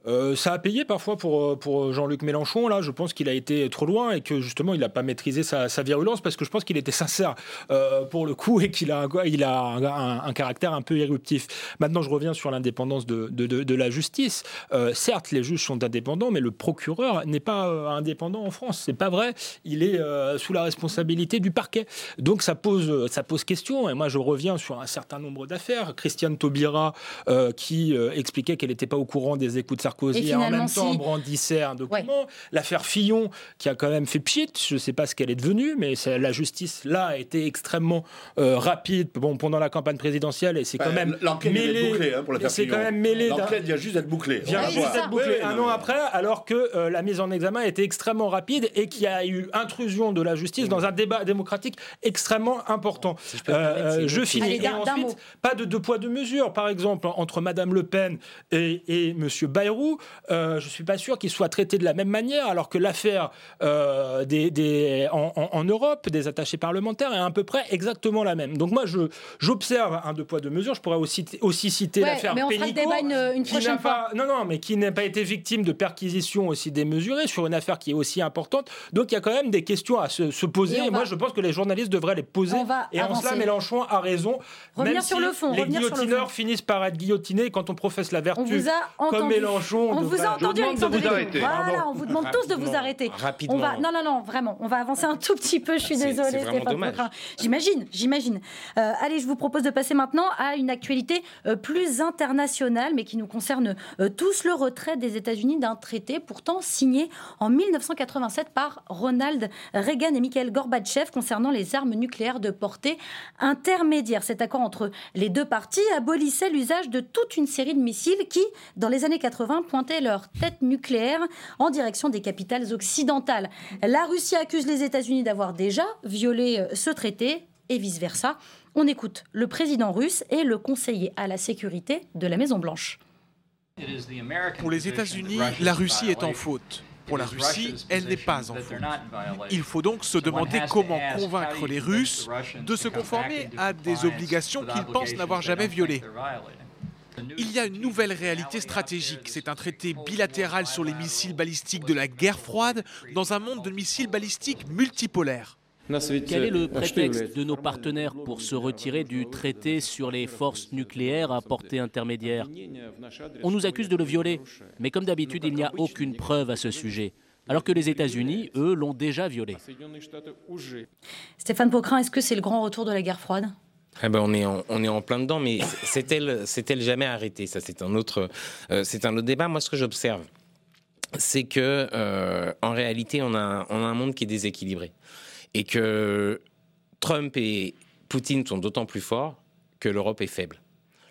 Euh, ça a payé parfois pour, euh, pour Jean-Luc Mélenchon. Là, je pense qu'il a été trop loin et que justement, il n'a pas maîtrisé sa, virulence parce que je pense qu'il était sincère euh, pour le coup et qu'il a, il a un, caractère un peu éruptif. Maintenant, je reviens sur l'indépendance de, de, de, la justice. certes, les juges sont indépendants, mais le procureur n'est pas indépendant en France. C'est pas vrai. Il est sous la responsabilité du parquet. Donc, ça pose, ça pose question. Et moi, je reviens sur un certain nombre d'affaires. Christiane Taubira qui expliquait qu'elle n'était pas au courant des écoutes Sarkozy en même temps brandissait un document. L'affaire Fillon, qui a quand même fait pchit, je ne sais pas ce qu'elle est devenue, mais la justice là a été extrêmement euh, rapide bon, pendant la campagne présidentielle et c'est quand même mêlé. Bouclée, hein, pour c'est quand même mêlé. L'enquête vient juste d'être bouclée. Vient juste d'être bouclée un an après, alors que euh, la mise en examen a été extrêmement rapide et qu'il y a eu intrusion de la justice dans un débat démocratique extrêmement important. je, euh, finis. et ensuite, pas de deux poids deux mesures. Par exemple, entre Madame Le Pen et, et Monsieur Bayrou euh, je ne suis pas sûr qu'il soit traité de la même manière, alors que l'affaire euh, des, en, Europe, des attachés parlementaires, est à peu près exactement la même. Donc moi, j'observe un deux poids deux mesures. Je pourrais aussi, aussi citer l'affaire mais on fera le débat une, prochaine fois. non, non, mais qui n'a pas été victime de perquisitions aussi démesurées sur une affaire qui est aussi importante. Donc il y a quand même des questions à se, poser. Et, moi, je pense que les journalistes devraient les poser. et en cela, Mélenchon a raison. Revenir même sur si le fond. Les guillotineurs finissent par être guillotinés quand on professe la vertu. comme Mélenchon on vous a entendu, Alexandre Voilà, on vous demande tous de vous arrêter. Rapidement. On va, non, non, non, vraiment, on va avancer un tout petit peu. Je suis désolée, Stéphane J'imagine, j'imagine. Euh, allez, je vous propose de passer maintenant à une actualité euh, plus internationale, mais qui nous concerne euh, tous le retrait des États-Unis d'un traité pourtant signé en 1987 par Ronald Reagan et Mikhail Gorbatchev concernant les armes nucléaires de portée intermédiaire. Cet accord entre les deux parties abolissait l'usage de toute une série de missiles qui, dans les années 80, pointaient leur tête nucléaire en direction des capitales occidentales. La Russie accuse les États-Unis d'avoir déjà violé euh, ce traité et vice-versa. On écoute le président russe et le conseiller à la sécurité de la Maison-Blanche. Pour les États-Unis, la Russie est en faute. Pour la Russie, elle n'est pas en faute. Il faut donc se demander comment convaincre les Russes de se conformer à des obligations qu'ils pensent n'avoir jamais violées. Il y a une nouvelle réalité stratégique. C'est un traité bilatéral sur les missiles balistiques de la guerre froide dans un monde de missiles balistiques multipolaires. Quel est le prétexte de nos partenaires pour se retirer du traité sur les forces nucléaires à portée intermédiaire On nous accuse de le violer, mais comme d'habitude, il n'y a aucune preuve à ce sujet alors que les États-Unis, eux, l'ont déjà violé. Stéphane Pocrin, est-ce que c'est le grand retour de la guerre froide? Eh ben on est en, on est en plein dedans, mais c'est-elle jamais arrêté Ça, c'est un autre, euh, c'est un autre débat. Moi, ce que j'observe, c'est que euh, en réalité, on a, on a un monde qui est déséquilibré et que Trump et Poutine sont d'autant plus forts que l'Europe est faible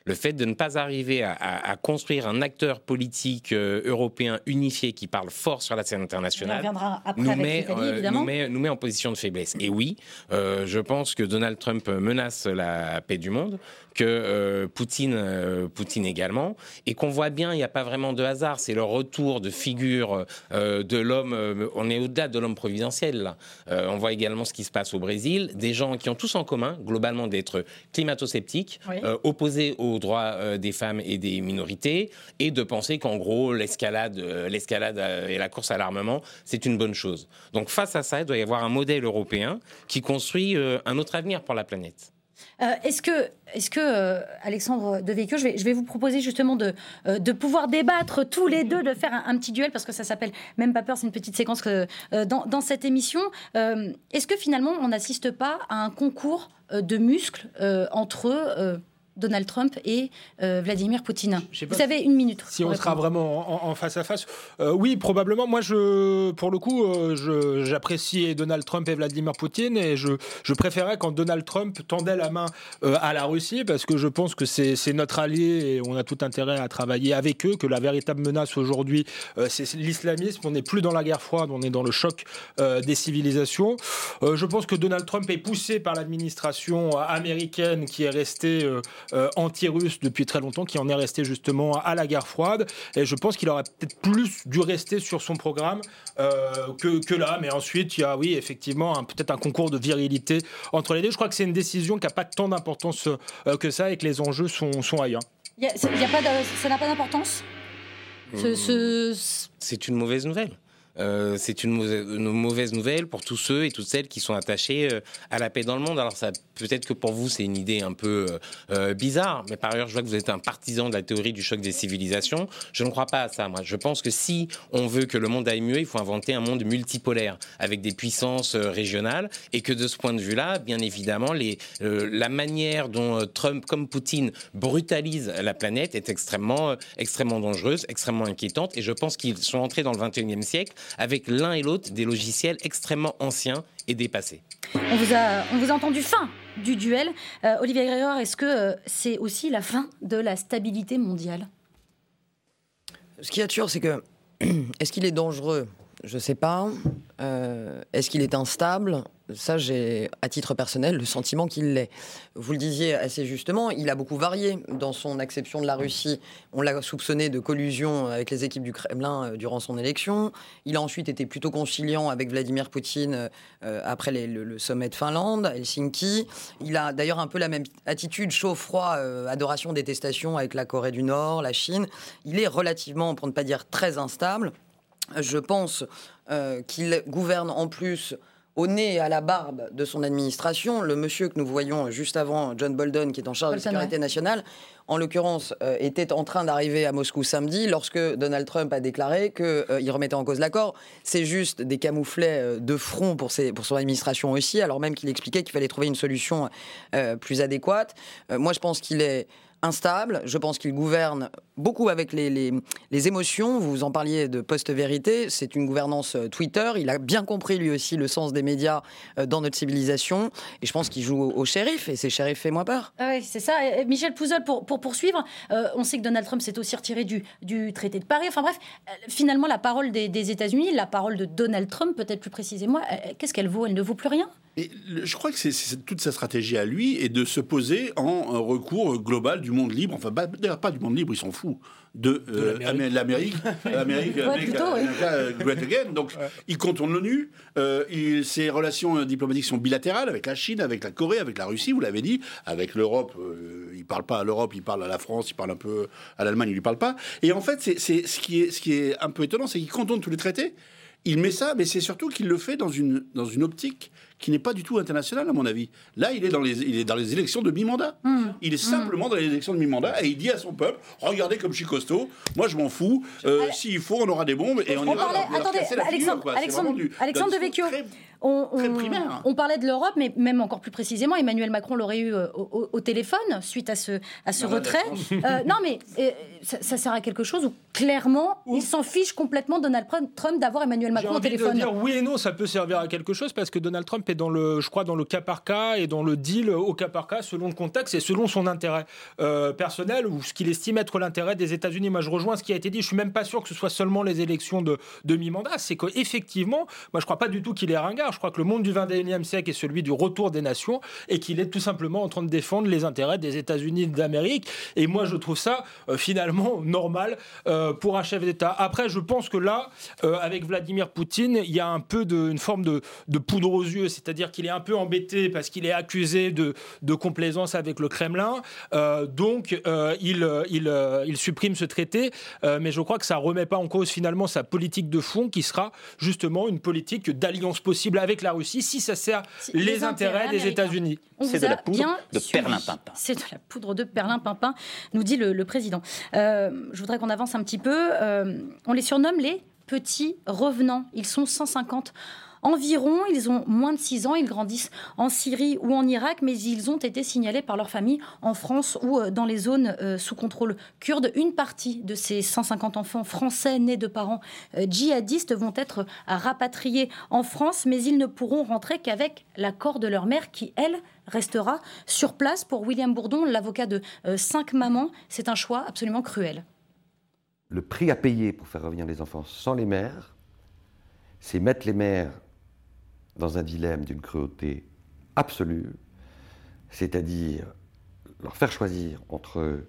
le fait de ne pas arriver à, construire un acteur politique euh, européen unifié qui parle fort sur la scène internationale nous, met, euh, nous, met, nous, met, en position de faiblesse. Et oui, euh, je pense que Donald Trump menace la paix du monde, que Poutine, Poutine également, et qu'on voit bien, il n'y a pas vraiment de hasard, c'est le retour de figure de l'homme, on est au-delà de l'homme providentiel là. on voit également ce qui se passe au Brésil, des gens qui ont tous en commun, globalement, d'être climato-sceptiques, opposés aux aux droits des femmes et des minorités, et de penser qu'en gros, l'escalade, l'escalade et la course à l'armement, c'est une bonne chose. Donc face à ça, il doit y avoir un modèle européen qui construit un autre avenir pour la planète. Euh, est-ce que, est que euh, Alexandre de je vais, je vais vous proposer justement de, euh, de pouvoir débattre tous les deux, de faire un, petit duel, parce que ça s'appelle Même pas peur, c'est une petite séquence que, dans, dans, cette émission. Est-ce que finalement, on n'assiste pas à un concours de muscles entre Donald Trump et euh, Vladimir Poutine. Vous avez une minute. Si on sera vraiment en, face à face, euh, oui, probablement. Moi, je, pour le coup, euh, j'apprécie Donald Trump et Vladimir Poutine et je, je préférais quand Donald Trump tendait la main à la Russie parce que je pense que c'est notre allié et on a tout intérêt à travailler avec eux. Que la véritable menace aujourd'hui, c'est l'islamisme. On n'est plus dans la guerre froide, on est dans le choc des civilisations. je pense que Donald Trump est poussé par l'administration américaine qui est restée euh, anti-russe depuis très longtemps, qui en est resté justement à la guerre froide. Et je pense qu'il aurait peut-être plus dû rester sur son programme euh, que, que, là. Mais ensuite, il y a, oui, effectivement, peut-être un concours de virilité entre les deux. Je crois que c'est une décision qui n'a pas tant d'importance euh, que ça et que les enjeux sont, sont ailleurs. Y a, y a pas ça n'a pas d'importance? C'est une mauvaise nouvelle. Euh, c'est une, mauvaise nouvelle pour tous ceux et toutes celles qui sont attachés euh, à la paix dans le monde. Alors peut-être que pour vous c'est une idée un peu euh, bizarre, mais par ailleurs je vois que vous êtes un partisan de la théorie du choc des civilisations. Je ne crois pas à ça. Moi, je pense que si on veut que le monde aille mieux, il faut inventer un monde multipolaire avec des puissances régionales et que de ce point de vue-là, bien évidemment, la manière dont Trump comme Poutine brutalise la planète est extrêmement, extrêmement dangereuse, extrêmement inquiétante. Et je pense qu'ils sont entrés dans le 21e siècle avec l'un et l'autre des logiciels extrêmement anciens et dépassés. On vous a, on vous a entendu fin du duel. Euh, Olivier Grégoire, est-ce que euh, c'est aussi la fin de la stabilité mondiale? Ce qui est sûr, c'est que est-ce qu'il est dangereux Je ne sais pas. Euh, est-ce qu'il est instable? Ça, j'ai, à titre personnel, le sentiment qu'il l'est. Vous le disiez assez justement, il a beaucoup varié dans son acception de la Russie. On l'a soupçonné de collusion avec les équipes du Kremlin euh, durant son élection. Il a ensuite été plutôt conciliant avec Vladimir Poutine euh, après le, sommet de Finlande, Helsinki. Il a d'ailleurs un peu la même attitude chaud-froid, adoration, détestation avec la Corée du Nord, la Chine. Il est relativement, pour ne pas dire très instable. Je pense qu'il gouverne en plus au nez et à la barbe de son administration, le monsieur que nous voyons juste avant, John Bolton, qui est en charge de la sécurité nationale, en l'occurrence, euh, était en train d'arriver à Moscou samedi lorsque Donald Trump a déclaré qu'il euh, remettait en cause l'accord. C'est juste des camouflets euh, de front pour, pour son administration aussi, alors même qu'il expliquait qu'il fallait trouver une solution plus adéquate. moi, je pense qu'il est instable. Je pense qu'il gouverne beaucoup avec les, les, émotions. Vous en parliez de post-vérité. C'est une gouvernance euh, Twitter. Il a bien compris lui aussi le sens des médias euh, dans notre civilisation. Et je pense qu'il joue au, shérif. Et c'est shérif fait-moi peur. Ah oui, c'est ça. Michel Pouzol, pour, pour poursuivre, euh, on sait que Donald Trump s'est aussi retiré du, du traité de Paris. Enfin bref, finalement, la parole des, des États-Unis, la parole de Donald Trump, peut-être plus précisément, qu'est-ce qu'elle vaut? Elle ne vaut plus rien? Et je crois que c'est toute sa stratégie à lui et de se poser en recours global du monde libre, enfin d'ailleurs pas du monde libre, ils s'en fout, de, euh, l'Amérique, l'Amérique. Euh, Great Again. Donc il contourne l'ONU, euh, ses relations diplomatiques sont bilatérales avec la Chine, avec la Corée, avec la Russie, vous l'avez dit, avec l'Europe, il parle pas à l'Europe, il parle à la France, il parle un peu à l'Allemagne, il lui parle pas. Et en fait, c'est ce qui est ce qui est un peu étonnant, c'est qu'il contourne tous les traités. Il met ça, mais c'est surtout qu'il le fait dans une, dans une optique qui n'est pas du tout international, à mon avis. Là, il est dans les, il est dans les élections de mi-mandat. Hmm. Il est simplement dans les élections de mi-mandat et il dit à son peuple Regardez comme je suis costaud, moi je m'en fous. Euh, s'il faut, on aura des bombes et on, ira parlait, attendez, Alexandre, Alexandre, Alexandre de Vecchio. On, on, parlait de l'Europe, mais même encore plus précisément, Emmanuel Macron l'aurait eu euh, au, téléphone suite à ce, à ce retrait. Euh, non, mais ça, sert à quelque chose où clairement, il s'en fiche complètement Donald Trump d'avoir Emmanuel Macron au téléphone. De dire oui et non, ça peut servir à quelque chose parce que Donald Trump dans le, je crois, dans le cas par cas et dans le deal au cas par cas selon le contexte et selon son intérêt euh, personnel ou ce qu'il estime être l'intérêt des États-Unis. Moi, je rejoins ce qui a été dit. Je suis même pas sûr que ce soit seulement les élections de, de mi-mandat. C'est qu'effectivement, moi, je crois pas du tout qu'il est ringard. Je crois que le monde du 21e siècle est celui du retour des nations et qu'il est tout simplement en train de défendre les intérêts des États-Unis d'Amérique. Et moi, je trouve ça euh, finalement normal euh, pour un chef d'État. Après, je pense que là, euh, avec Vladimir Poutine, il y a un peu de, une forme de, poudre aux yeux, c'est-à-dire qu'il est un peu embêté parce qu'il est accusé de, complaisance avec le Kremlin. donc, il, il, supprime ce traité, mais je crois que ça ne remet pas en cause finalement sa politique de fond qui sera justement une politique d'alliance possible avec la Russie si ça sert les, intérêts, des États-Unis. C'est de la poudre de perlimpinpin. C'est de la poudre de perlimpinpin, nous dit le, président. Euh, je voudrais qu'on avance un petit peu. Euh, on les surnomme les petits revenants. Ils sont 150 environ. Ils ont moins de 6 ans, ils grandissent en Syrie ou en Irak, mais ils ont été signalés par leur famille en France ou euh, dans les zones euh, sous contrôle kurde. Une partie de ces 150 enfants français nés de parents euh, djihadistes vont être rapatriés en France, mais ils ne pourront rentrer qu'avec l'accord de leur mère qui, elle, restera sur place. Pour William Bourdon, l'avocat de cinq mamans, c'est un choix absolument cruel. Le prix à payer pour faire revenir les enfants sans les mères, c'est mettre les mères dans un dilemme d'une cruauté absolue, c'est-à-dire leur faire choisir entre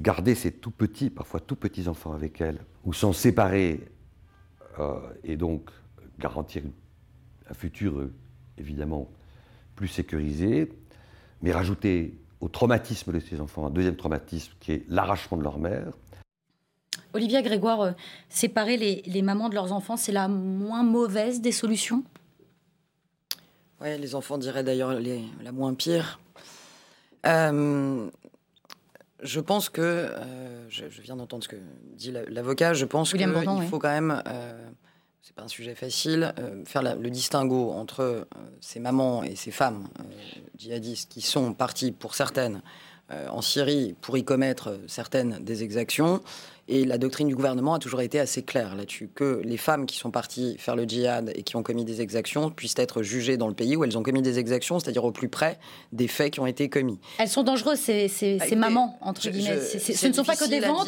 garder ces tout petits, parfois tout petits enfants avec elles, ou s'en séparer euh, et donc garantir un futur évidemment plus sécurisé, mais rajouter au traumatisme de ces enfants un deuxième traumatisme qui est l'arrachement de leur mère, Olivia Grégoire, euh, séparer les, mamans de leurs enfants, c'est la moins mauvaise des solutions? Oui, les enfants diraient d'ailleurs la moins pire. Euh, je pense que, euh, je, viens d'entendre ce que dit l'avocat, je pense qu'il faut quand même, c'est pas un sujet facile, faire le distinguo entre ces mamans et ces femmes djihadistes qui sont parties pour certaines en Syrie pour y commettre certaines des exactions et la doctrine du gouvernement a toujours été assez claire là-dessus, que les femmes qui sont parties faire le djihad et qui ont commis des exactions puissent être jugées dans le pays où elles ont commis des exactions, c'est-à-dire au plus près des faits qui ont été commis. Elles sont dangereuses, ces, ces, bah, mamans, entre guillemets. ce ne sont pas que des ventres,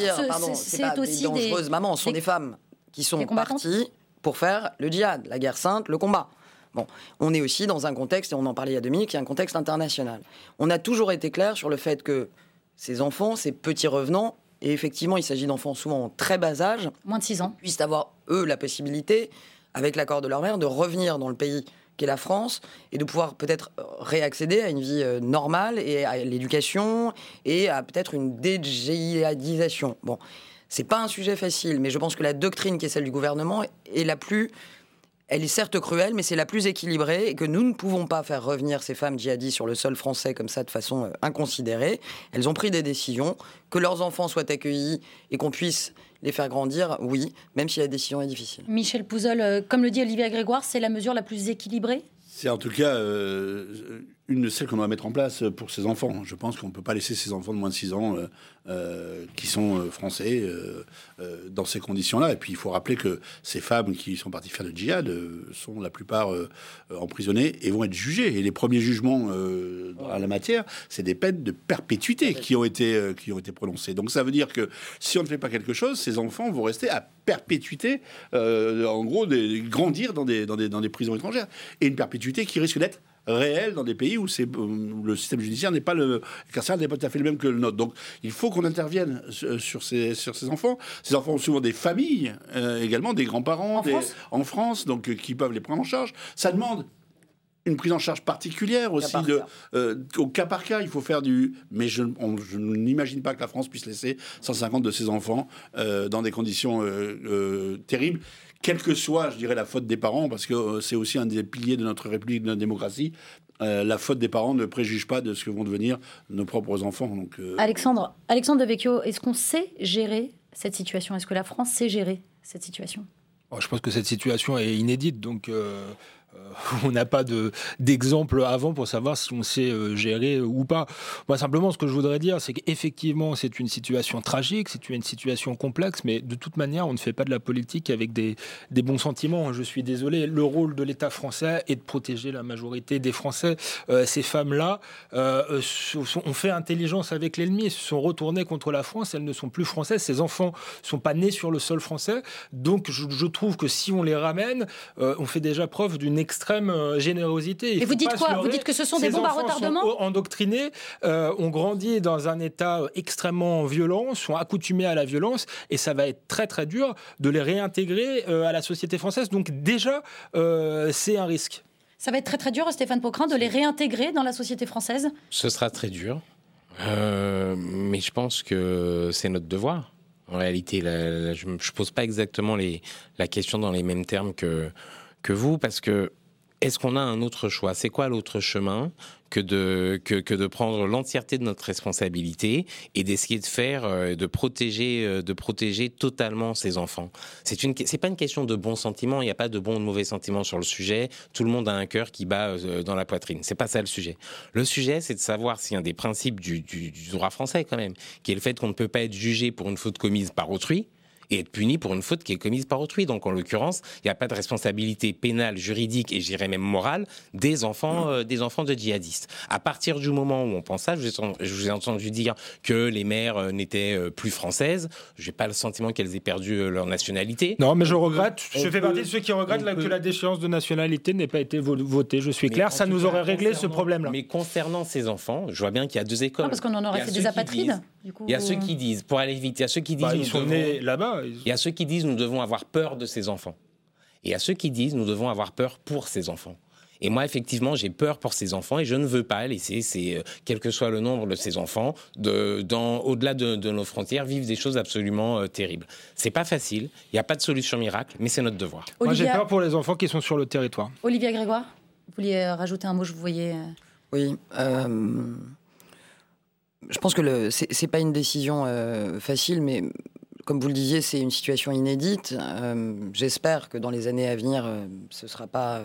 c'est aussi des... dangereuses mamans, ce sont des, femmes qui sont parties pour faire le djihad, la guerre sainte, le combat. Bon, on est aussi dans un contexte, et on en parlait il y a deux minutes, qui est un contexte international. On a toujours été clair sur le fait que ces enfants, ces petits revenants, et effectivement, il s'agit d'enfants souvent en très bas âge. Moins de 6 ans. Puissent avoir, eux, la possibilité, avec l'accord de leur mère, de revenir dans le pays qu'est la France et de pouvoir peut-être réaccéder à une vie euh, normale et à l'éducation et à peut-être une déjihadisation. Bon, c'est pas un sujet facile, mais je pense que la doctrine qui est celle du gouvernement est la plus elle est certes cruelle, mais c'est la plus équilibrée et que nous ne pouvons pas faire revenir ces femmes djihadistes sur le sol français comme ça de façon euh, inconsidérée. Elles ont pris des décisions, que leurs enfants soient accueillis et qu'on puisse les faire grandir, oui, même si la décision est difficile. Michel Pouzol, euh, comme le dit Olivier Grégoire, c'est la mesure la plus équilibrée? C'est en tout cas euh, une de celles qu'on doit mettre en place pour ces enfants. Je pense qu'on ne peut pas laisser ces enfants de moins de 6 ans euh, qui sont euh, français euh, dans ces conditions-là. Et puis il faut rappeler que ces femmes qui sont parties faire le djihad sont la plupart emprisonnées et vont être jugées. Et les premiers jugements à la matière, c'est des peines de perpétuité qui ont été qui ont été prononcées. Donc ça veut dire que si on ne fait pas quelque chose, ces enfants vont rester à perpétuité, en gros, des, grandir dans des, dans des, dans des prisons étrangères. Et une perpétuité qui risque d'être réel dans des pays où, le système judiciaire n'est pas le carcéral n'est pas tout à fait le même que le nôtre. Donc il faut qu'on intervienne sur ces, sur ces enfants. Ces enfants ont souvent des familles euh, également, des grands-parents en, France, donc euh, qui peuvent les prendre en charge. Ça demande une prise en charge particulière aussi de, euh, au cas par cas. Il faut faire du. Mais je, je n'imagine pas que la France puisse laisser 150 de ses enfants dans des conditions terribles quelle que soit, je dirais, la faute des parents, parce que euh, c'est aussi un des piliers de notre République, de notre démocratie, euh, la faute des parents ne préjuge pas de ce que vont devenir nos propres enfants. Donc, euh, Alexandre, Alexandre de Vecchio, est-ce qu'on sait gérer cette situation? Est-ce que la France sait gérer cette situation? Oh, Je pense que cette situation est inédite, donc on n'a pas d'exemple avant pour savoir si on sait gérer ou pas. Moi, simplement, ce que je voudrais dire, c'est qu'effectivement, c'est une situation tragique, c'est une situation complexe, mais de toute manière, on ne fait pas de la politique avec des, bons sentiments. Je suis désolé, le rôle de l'État français est de protéger la majorité des Français. ces femmes-là ont fait intelligence avec l'ennemi, se sont retournées contre la France, elles ne sont plus françaises, ces enfants ne sont pas nés sur le sol français. Donc je, trouve que si on les ramène, euh, on fait déjà preuve d'une extrême euh, générosité. Et vous dites quoi Vous dites que ce sont des bombes à retardement sont endoctrinés, euh, ont grandi dans un état extrêmement violent, sont accoutumés à la violence, et ça va être très très dur de les réintégrer à la société française. Donc déjà, c'est un risque. Ça va être très très dur, Stéphane Pocrin, de les réintégrer dans la société française? Ce sera très dur. mais je pense que c'est notre devoir. En réalité, je ne pose pas exactement les, la question dans les mêmes termes que, que vous, parce que est-ce qu'on a un autre choix? C'est quoi l'autre chemin que de, que, que de prendre l'entièreté de notre responsabilité et d'essayer de faire, euh, de protéger, euh, de protéger totalement ces enfants? C'est une, c'est pas une question de bons sentiments. Il n'y a pas de bons ou de mauvais sentiments sur le sujet. Tout le monde a un cœur qui bat euh, dans la poitrine. C'est pas ça le sujet. Le sujet, c'est de savoir a un des principes du, du, du droit français quand même, qui est le fait qu'on ne peut pas être jugé pour une faute commise par autrui et être puni pour une faute qui est commise par autrui. Donc en l'occurrence, il n'y a pas de responsabilité pénale, juridique et j'irais même morale des enfants, euh, des enfants de djihadistes. À partir du moment où on pense ça, je vous ai entendu dire que les mères euh, n'étaient euh, plus françaises. Je n'ai pas le sentiment qu'elles aient perdu leur nationalité. Non, mais je regrette. je fais partie de ceux qui regrettent que la déchéance de nationalité n'ait pas été votée. Je suis clair, ça nous aurait réglé ce problème-là. Mais concernant ces enfants, je vois bien qu'il y a deux écoles. Non, parce qu'on en aurait fait des apatrides. Il y a ceux qui disent, pour aller vite, il y a ceux qui disent. Bah, ils sont nés là-bas. Il y a ceux qui disent nous devons avoir peur de ces enfants. Et il y a ceux qui disent nous devons avoir peur pour ces enfants. Et moi, effectivement, j'ai peur pour ces enfants et je ne veux pas laisser, ces, euh, quel que soit le nombre de ces enfants, de, dans, au-delà de, nos frontières, vivre des choses absolument euh, terribles. C'est pas facile, il n'y a pas de solution miracle, mais c'est notre devoir. Moi, j'ai peur pour les enfants qui sont sur le territoire. Olivier Grégoire, vous vouliez euh, rajouter un mot, je vous voyais. Oui je pense que ce n'est pas une décision euh, facile, mais comme vous le disiez, c'est une situation inédite. Euh, j'espère que dans les années à venir, euh, ce ne sera pas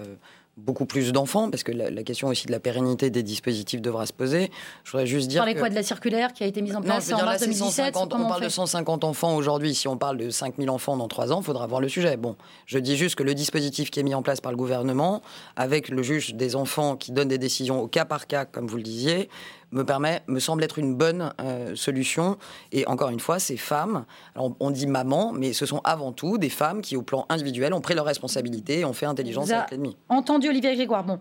beaucoup plus d'enfants, parce que la, question aussi de la pérennité des dispositifs devra se poser. Je voudrais juste dire. Vous parlez quoi de la circulaire qui a été mise en place en mars 2017 On parle de 150 enfants aujourd'hui. Si on parle de 5000 enfants dans 3 ans, il faudra voir le sujet. Bon, je dis juste que le dispositif qui est mis en place par le gouvernement, avec le juge des enfants qui donne des décisions au cas par cas, comme vous le disiez, me permet, me semble être une bonne euh, solution. Et encore une fois, ces femmes, on dit maman, mais ce sont avant tout des femmes qui, au plan individuel, ont pris leurs responsabilités et ont fait intelligence avec l'ennemi. Entendu, Olivier Grégoire. Bon,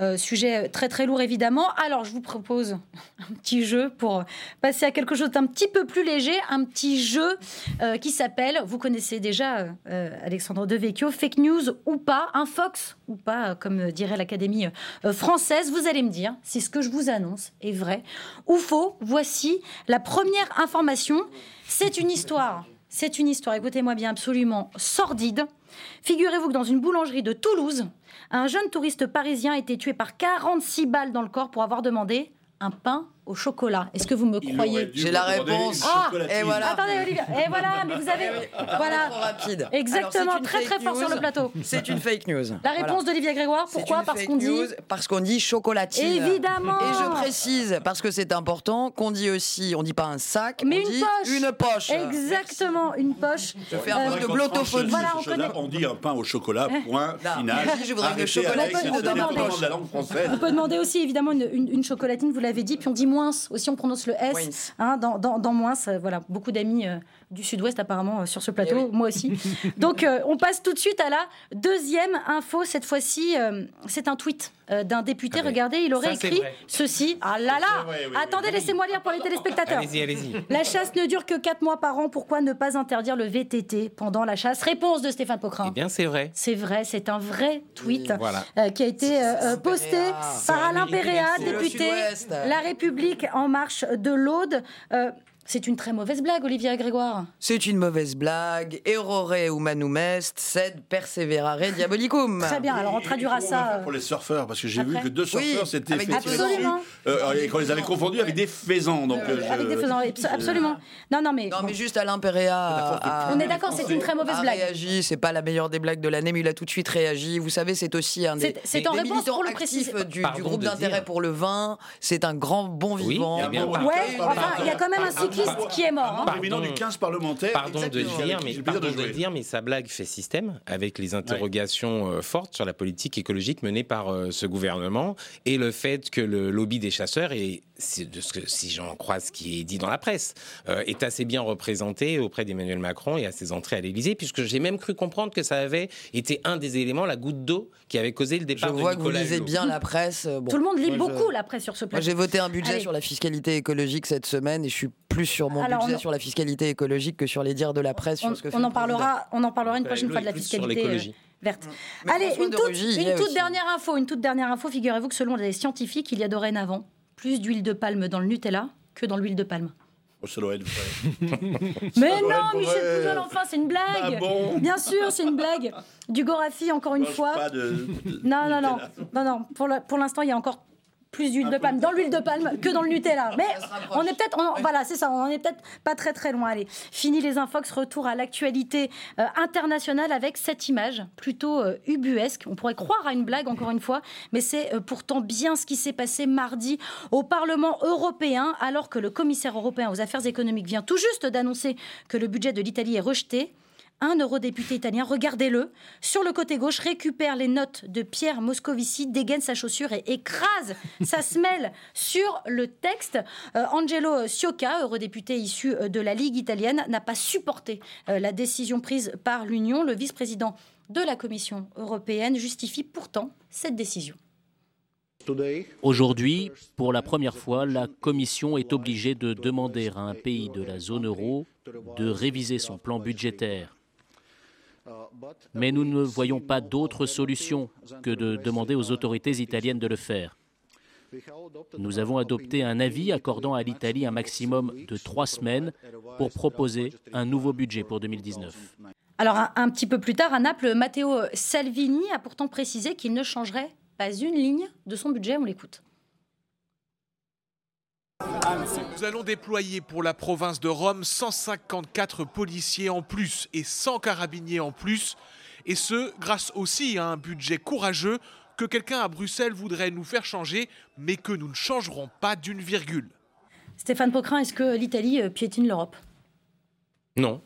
euh, sujet très très lourd évidemment. Alors je vous propose un petit jeu pour passer à quelque chose d'un petit peu plus léger, un petit jeu euh, qui s'appelle, vous connaissez déjà euh, Alexandre Devecchio, fake news ou pas, un fox ou pas, comme dirait l'Académie française. Vous allez me dire si ce que je vous annonce est vrai ou faux. Voici la première information. C'est une histoire. C'est une histoire, écoutez-moi bien, absolument sordide. Figurez-vous que dans une boulangerie de Toulouse, un jeune touriste parisien a été tué par 46 balles dans le corps pour avoir un un pain au chocolat. Est-ce que vous me croyez J'ai la réponse. Ah, et voilà. Attendez, Olivier. Et voilà, mais vous avez. voilà. rapide. Exactement, très très fort sur le plateau. C'est une fake news. La réponse d'Olivier Grégoire, pourquoi? Parce qu'on dit. Parce qu'on dit chocolatine. Évidemment. Et je précise, parce que c'est important, qu'on dit aussi, on dit pas un sac, mais une poche. Une poche. Exactement, une poche. Je fais un peu de glottophonie. Voilà, on, connaît... on dit un pain au chocolat, point final. Je voudrais une chocolatine de la langue française. On peut demander aussi évidemment une chocolatine, vous l'avez dit, puis on dit moins aussi on prononce le S hein, dans, dans, dans, moins. Voilà, beaucoup d'amis euh, du Sud-Ouest apparemment euh, sur ce plateau, eh moi aussi. Donc euh, on passe tout de suite à la deuxième info. Cette fois-ci, c'est un tweet d'un député. Ah Regardez, il aurait écrit ceci. Ah là là Attendez, laissez-moi lire pour les téléspectateurs. Allez-y, allez-y. La chasse ne dure que 4 mois par an. Pourquoi ne pas interdire le VTT pendant la chasse? Réponse de Stéphane Pocrin. Eh bien, c'est vrai. C'est vrai, c'est un vrai tweet qui a été posté par Alain Péréa, député La République en marche de l'Aude. C'est une très mauvaise blague, Olivier Grégoire. C'est une mauvaise blague. Errore humanum est, sed perseverare diabolicum. Très bien, alors on traduira ça. Euh, pour les surfeurs, parce que j'ai vu que deux surfeurs s'étaient fait absolument. Euh, et qu'on les avait confondus avec des faisans. Donc, euh, avec des faisans, absolument. Non, non, mais. Non, mais juste Alain Péréa. on est d'accord, c'est une très mauvaise a blague. réagi, c'est pas la meilleure des blagues de l'année, mais il a tout de suite réagi. Vous savez, c'est aussi un des, c'est en réponse pour le actifs du, du, groupe d'intérêt pour le vin. C'est un grand bon vivant. Oui, il y a quand même un cycliste qui est mort. Hein. Pardon, du 15 parlementaires. Pardon de le dire, mais, pardon de, dire, mais sa blague fait système avec les interrogations euh, fortes sur la politique écologique menée par euh, ce gouvernement et le fait que le lobby des chasseurs est, de ce que, si j'en crois ce qui est dit dans la presse, euh, est assez bien représenté auprès d'Emmanuel Macron et à ses entrées à l'Élysée, puisque j'ai même cru comprendre que ça avait été un des éléments, la goutte d'eau qui avait causé le départ Je de vois Nicolas que vous lisez bien la presse. Tout le monde lit beaucoup la presse sur ce plateau. J'ai voté un budget sur la fiscalité écologique cette semaine et je suis plus sur mon budget sur la fiscalité écologique que sur les dires de la presse. On, sur ce que on en parlera, on en parlera une prochaine fois de la fiscalité euh, verte. Mais Allez, une toute, Rugy, une toute aussi. dernière info, une toute dernière info. Figurez-vous que selon les scientifiques, il y a dorénavant plus d'huile de palme dans le Nutella que dans l'huile de palme. Oh, ça doit être vrai. Mais Ça non, être Michel vrai. Pouzol, enfin, c'est une blague. Ah bon Bien sûr, c'est une blague. Du Gorafi, encore une Mange fois. pas de- de- Non, non, non, non, non. Pour le- pour l'instant, il y a encore plus d'huile de palme dans l'huile de palme que dans le Nutella. Mais on est peut-être, voilà, c'est ça, on en est peut-être pas très très loin. Allez, fini les infox, retour à l'actualité euh, internationale avec cette image plutôt euh, ubuesque. On pourrait croire à une blague encore une fois, mais c'est euh, pourtant bien ce qui s'est passé mardi au Parlement européen, alors que le commissaire européen aux affaires économiques vient tout juste d'annoncer que le budget de l'Italie est rejeté. Un eurodéputé italien, regardez-le, sur le côté gauche, récupère les notes de Pierre Moscovici, dégaine sa chaussure et écrase sa semelle sur le texte. Euh, Angelo Siocca, eurodéputé issu euh, de la Ligue italienne, n'a pas supporté euh, la décision prise par l'Union. Le vice-président de la Commission européenne justifie pourtant cette décision. Aujourd'hui, pour la première fois, la Commission est obligée de demander à un pays de la zone euro de réviser son plan budgétaire. Mais nous ne voyons pas d'autre solution que de demander aux autorités italiennes de le faire. Nous avons adopté un avis accordant à l'Italie un maximum de trois semaines pour proposer un nouveau budget pour 2019. Alors, un, un petit peu plus tard, à Naples, Matteo Salvini a pourtant précisé qu'il ne changerait pas une ligne de son budget. On l'écoute. Nous allons déployer pour la province de Rome 154 policiers en plus et 100 carabiniers en plus, et ce, grâce aussi à un budget courageux que quelqu'un à Bruxelles voudrait nous faire changer, mais que nous ne changerons pas d'une virgule. Stéphane Pocrin, est-ce que l'Italie euh, piétine l'Europe? Non.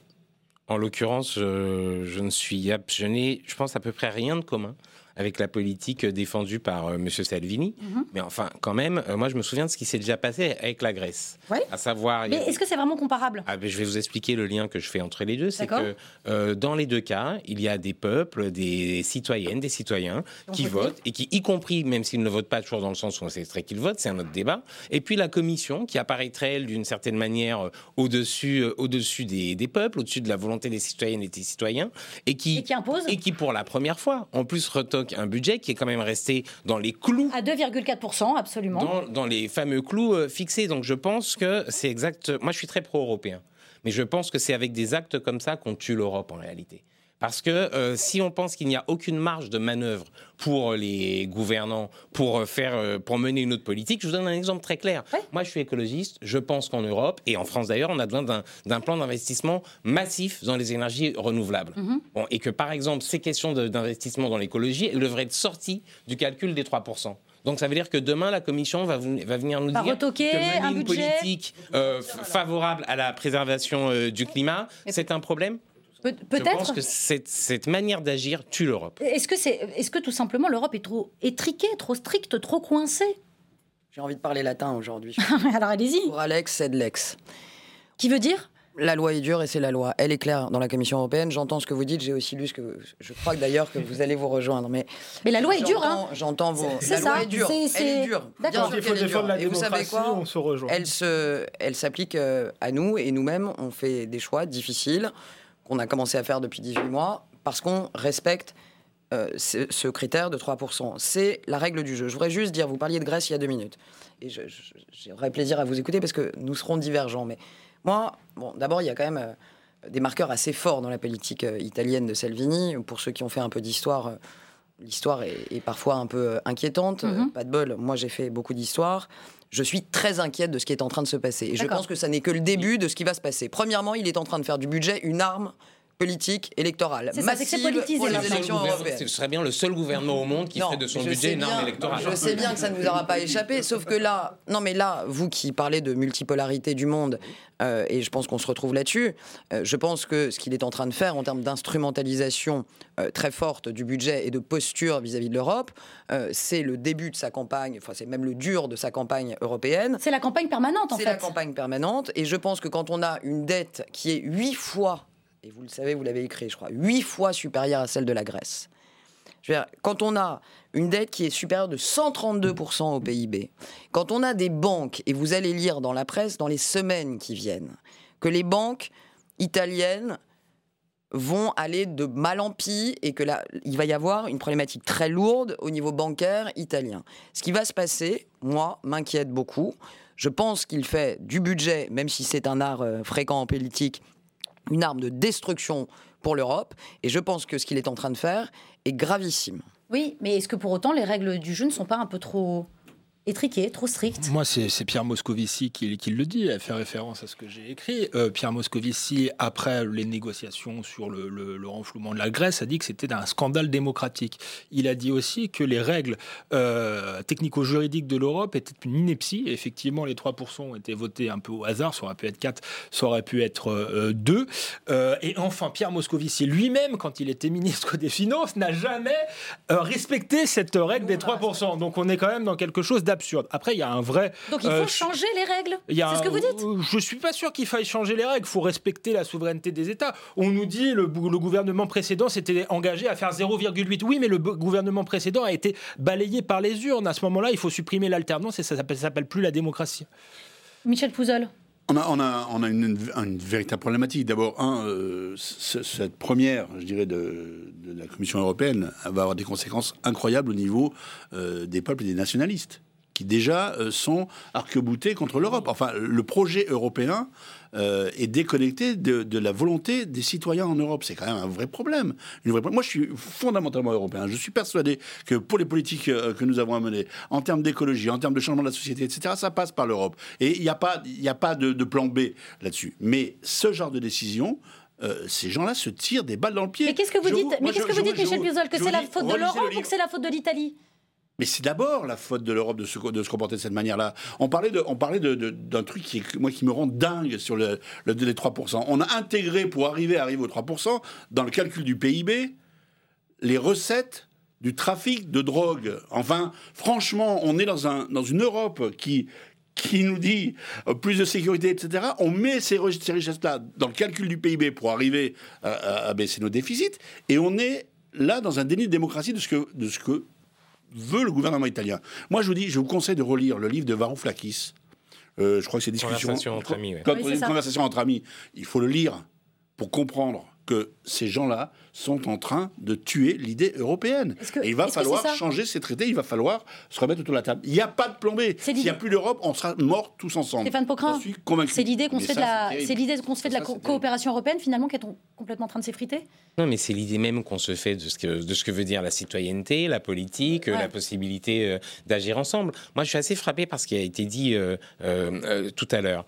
En l'occurrence, je, je ne suis, ab- je n'ai, je pense à peu près rien de commun avec la politique défendue par euh, Monsieur Salvini. Mhm. Mais enfin, quand même, euh, moi, je me souviens de ce qui s'est déjà passé avec la Grèce. Ouais. À savoir, Mais a- est-ce que c'est vraiment comparable? Ah je vais vous expliquer le lien que je fais entre les deux. C'est que euh, dans les deux cas, il y a des peuples, des citoyennes, des citoyens qui votent et qui, y compris, même s'ils ne votent pas toujours dans le sens où on sait très qu'ils votent, c'est un autre débat. Et puis la commission qui apparaîtrait, elle, d'une certaine manière, au-dessus, au-dessus des, des peuples, au-dessus de la volonté des citoyennes et des citoyens, et qui, Et qui impose et qui, pour la première fois, en plus, un budget qui est quand même resté dans les clous À 2,4%, absolument. dans, dans les fameux clous euh, fixés. Donc je pense que c'est exact. Moi, je suis très pro-européen. Mais je pense que c'est avec des actes comme ça qu'on tue l'Europe en réalité. Parce que euh, si on pense qu'il n'y a aucune marge de manœuvre pour les gouvernants pour euh, faire, euh, pour mener une autre politique, je vous donne un exemple très clair. Moi, je suis écologiste. Je pense qu'en Europe et en France d'ailleurs, on a besoin d'un- plan d'investissement massif dans les énergies renouvelables. Mhm. Bon, et que par exemple, ces questions d'investissement dans l'écologie, elles devraient être sorties du calcul des 3%. Donc ça veut dire que demain, la Commission va, venir nous dire retoquer que mener un une budget. politique euh, favorable à la préservation euh, du climat, c'est un problème Pe- Je pense Peut-être. que cette, cette manière d'agir tue l'Europe. Est-ce que, c'est, est-ce que tout simplement l'Europe est trop étriquée, trop stricte, trop coincée? J'ai envie de parler latin aujourd'hui. Alors allez-y. Pour Alex, c'est de l'ex. Qui veut dire? La loi est dure et c'est la loi. Elle est claire dans la Commission européenne. J'entends ce que vous dites. J'ai aussi lu ce que. Je crois que d'ailleurs que vous allez vous rejoindre. Mais, Mais la loi est dure, hein. J'entends vos. C'est La ça, loi est dure. c'est- Elle est dure. D'accord. Il faut est défendre la Et vous savez quoi? on se rejoint. Elle se, elle s'applique euh, à nous et nous-mêmes. On fait des choix difficiles qu'on a commencé à faire depuis 18 mois parce qu'on respecte euh, ce, ce critère de 3%. C'est la règle du jeu. Je voudrais juste dire, vous parliez de Grèce il y a deux minutes. Et j'aurais plaisir à vous écouter parce que nous serons divergents. Mais Moi, bon, d'abord, il y a quand même des marqueurs assez forts dans la politique italienne de Salvini. Pour ceux qui ont fait un peu d'histoire, l'histoire est, parfois un peu inquiétante. Mhm. Pas de bol, moi j'ai fait beaucoup d'histoire. Je suis très inquiète de ce qui est en train de se passer. Et je pense que ça n'est que le début de ce qui va se passer. Premièrement, il est en train de faire du budget une arme politique électorale. C'est politisé pour les élections européennes. Ce serait bien le seul gouvernement au monde qui ferait de son budget une arme électorale. Je sais bien que ça ne vous aura pas échappé, sauf que là, non mais là, vous qui parlez de multipolarité du monde, euh, et je pense qu'on se retrouve là-dessus, euh, je pense que ce qu'il est en train de faire en termes d'instrumentalisation euh, très forte du budget et de posture vis-à-vis de l'Europe, c'est le début de sa campagne, enfin c'est même le dur de sa campagne européenne. C'est la campagne permanente en fait. C'est la campagne permanente, et je pense que quand on a une dette qui est huit fois et vous le savez, vous l'avez écrit, je crois, huit fois supérieure à celle de la Grèce. Je veux dire, quand on a une dette qui est supérieure de 132% au PIB, quand on a des banques, et vous allez lire dans la presse dans les semaines qui viennent, que les banques italiennes vont aller de mal en pis et que là, il va y avoir une problématique très lourde au niveau bancaire italien. Ce qui va se passer, moi, m'inquiète beaucoup. Je pense qu'il fait du budget, même si c'est un art euh, fréquent en politique, une arme de destruction pour l'Europe. Et je pense que ce qu'il est en train de faire est gravissime. Oui, mais est-ce que pour autant les règles du jeu ne sont pas un peu trop étriqué, trop strict. Moi, c'est Pierre Moscovici qui, le dit, elle fait référence à ce que j'ai écrit. Euh, Pierre Moscovici, après les négociations sur le, renflouement de la Grèce, a dit que c'était un scandale démocratique. Il a dit aussi que les règles euh, technico-juridiques de l'Europe étaient une ineptie. effectivement, les 3% ont été votés un peu au hasard. Ça aurait pu être 4, ça aurait pu être 2. Euh, et enfin, Pierre Moscovici lui-même, quand il était ministre des Finances, n'a jamais respecté cette règle des 3%. Donc on est quand même dans quelque chose absurde. Après, il y a un vrai. Donc il faut euh, changer les règles. C'est ce que vous dites Je suis pas sûr qu'il faille changer les règles. Il faut respecter la souveraineté des États. On nous dit le, le gouvernement précédent s'était engagé à faire 0,8. Oui, mais le gouvernement précédent a été balayé par les urnes. À ce moment-là, il faut supprimer l'alternance et ça ne s'appelle plus la démocratie. Michel Pouzol. On a, on a, on a une, véritable problématique. D'abord, un, euh, cette première, je dirais, de, la Commission européenne va avoir des conséquences incroyables au niveau euh, des peuples et des nationalistes qui déjà euh, sont arc-boutés contre l'Europe. Enfin, le projet européen euh, est déconnecté de, la volonté des citoyens en Europe. C'est quand même un vrai problème. Une vraie... Moi, je suis fondamentalement européen. Je suis persuadé que pour les politiques euh, que nous avons à mener, en termes d'écologie, en termes de changement de la société, etc., ça passe par l'Europe. Et il n'y a pas, y a pas de, plan B là-dessus. Mais ce genre de décision, ces gens-là se tirent des balles dans le pied. Mais qu'est-ce que vous dites, mais qu'est-ce que vous dites, Michel Puzol, que c'est la faute de l'Europe ou que c'est la faute de l'Italie? Mais c'est d'abord la faute de l'Europe de se, comporter de cette manière-là. On parlait d'un truc qui, moi, qui me rend dingue sur le, le, les 3%. On a intégré, pour arriver arriver aux 3%, dans le calcul du PIB, les recettes du trafic de drogue. Enfin, franchement, on est dans, un, dans une Europe qui, nous dit euh, plus de sécurité, etc. On met ces, richesses-là dans le calcul du PIB pour arriver à, baisser nos déficits, et on est là dans un déni de démocratie de ce que veut le gouvernement italien. Moi, je vous dis, je vous conseille de relire le livre de Varoufakis. Euh, je crois que c'est discussion. Conversation entre amis. conversation entre amis. Il faut le lire pour comprendre que ces gens-là sont en train de tuer l'idée européenne. et il va falloir changer ces traités, il va falloir se remettre autour de la table. Il n'y a pas de plombée. S'il n'y a plus d'Europe, on sera morts tous ensemble. Stéphane Pocrin, c'est l'idée qu'on se, fait de la, l'idée qu'on se fait de la coopération européenne finalement qui est complètement en train de s'effriter? Non, mais c'est l'idée même qu'on se fait de ce, que, de ce que veut dire la citoyenneté, la politique, la possibilité euh, d'agir ensemble. Moi, je suis assez frappé par ce qui a été dit euh, euh, tout à l'heure.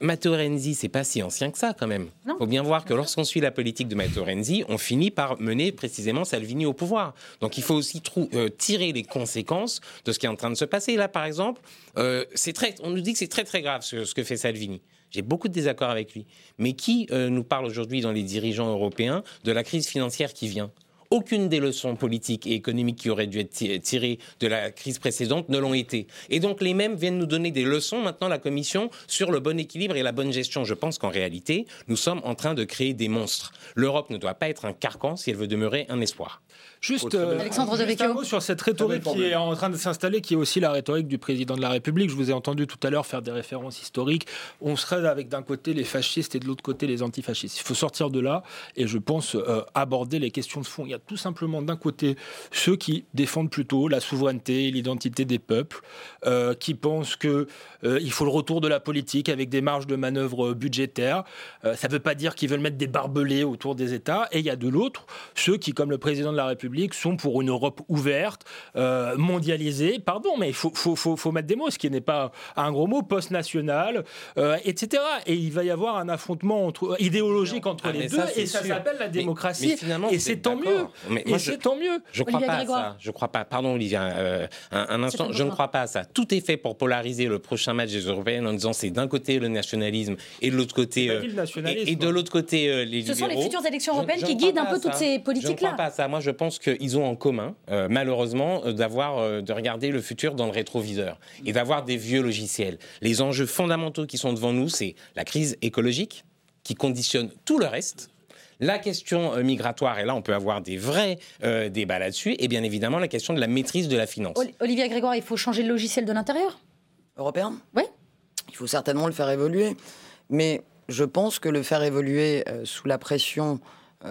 Matteo Renzi, c'est pas si ancien que ça quand même. Il faut bien voir que lorsqu'on suit la politique de Matteo Renzi, on finit par mener précisément Salvini au pouvoir. Donc il faut aussi euh, tirer les conséquences de ce qui est en train de se passer. Là, par exemple, euh, c'est très, on nous dit que c'est très très grave ce, que fait Salvini. J'ai beaucoup de désaccords avec lui. Mais qui euh, nous parle aujourd'hui dans les dirigeants européens de la crise financière qui vient? Aucune des leçons politiques et économiques qui auraient dû être tirées de la crise précédente ne l'ont été. Et donc les mêmes viennent nous donner des leçons maintenant, la Commission, sur le bon équilibre et la bonne gestion. Je pense qu'en réalité, nous sommes en train de créer des monstres. L'Europe ne doit pas être un carcan si elle veut demeurer un espoir. Juste, euh, Alexandre juste un mot sur cette rhétorique qui est en train de s'installer, qui est aussi la rhétorique du président de la République. Je vous ai entendu tout à l'heure faire des références historiques. On serait avec d'un côté les fascistes et de l'autre côté les antifascistes. Il faut sortir de là et je pense euh, aborder les questions de fond. Il y a tout simplement d'un côté ceux qui défendent plutôt la souveraineté et l'identité des peuples, euh, qui pensent que il faut le retour de la politique avec des marges de manœuvre budgétaires. ça ne veut pas dire qu'ils veulent mettre des barbelés autour des États. Et il y a de l'autre ceux qui, comme le président de la République, sont pour une Europe ouverte, euh, mondialisée, pardon, mais il faut, faut, faut, faut, mettre des mots, ce qui n'est pas un gros mot, post-national, euh, etc. Et il va y avoir un affrontement entre, idéologique entre ah, les deux, et ça s'appelle la démocratie, et c'est tant mieux. Mais et c'est tant mieux. Je crois pas à ça. Je crois pas. Pardon, Olivia, euh, un, instant. Je ne crois pas à ça. Tout est fait pour polariser le prochain match des Européennes en disant c'est d'un côté le nationalisme et de l'autre côté et, de l'autre côté les libéraux. Ce sont les futures élections européennes qui guident un peu toutes ces politiques-là. Je ne crois pas à ça. Moi, je pense qu'ils ont en commun, euh, malheureusement, euh, d'avoir, euh, de regarder le futur dans le rétroviseur et d'avoir des vieux logiciels. Les enjeux fondamentaux qui sont devant nous, c'est la crise écologique qui conditionne tout le reste. La question migratoire, et là on peut avoir des vrais débats là-dessus, et bien évidemment la question de la maîtrise de la finance. Olivier Grégoire, il faut changer le logiciel de l'intérieur? Européen? Oui. Il faut certainement le faire évoluer. Mais je pense que le faire évoluer sous la pression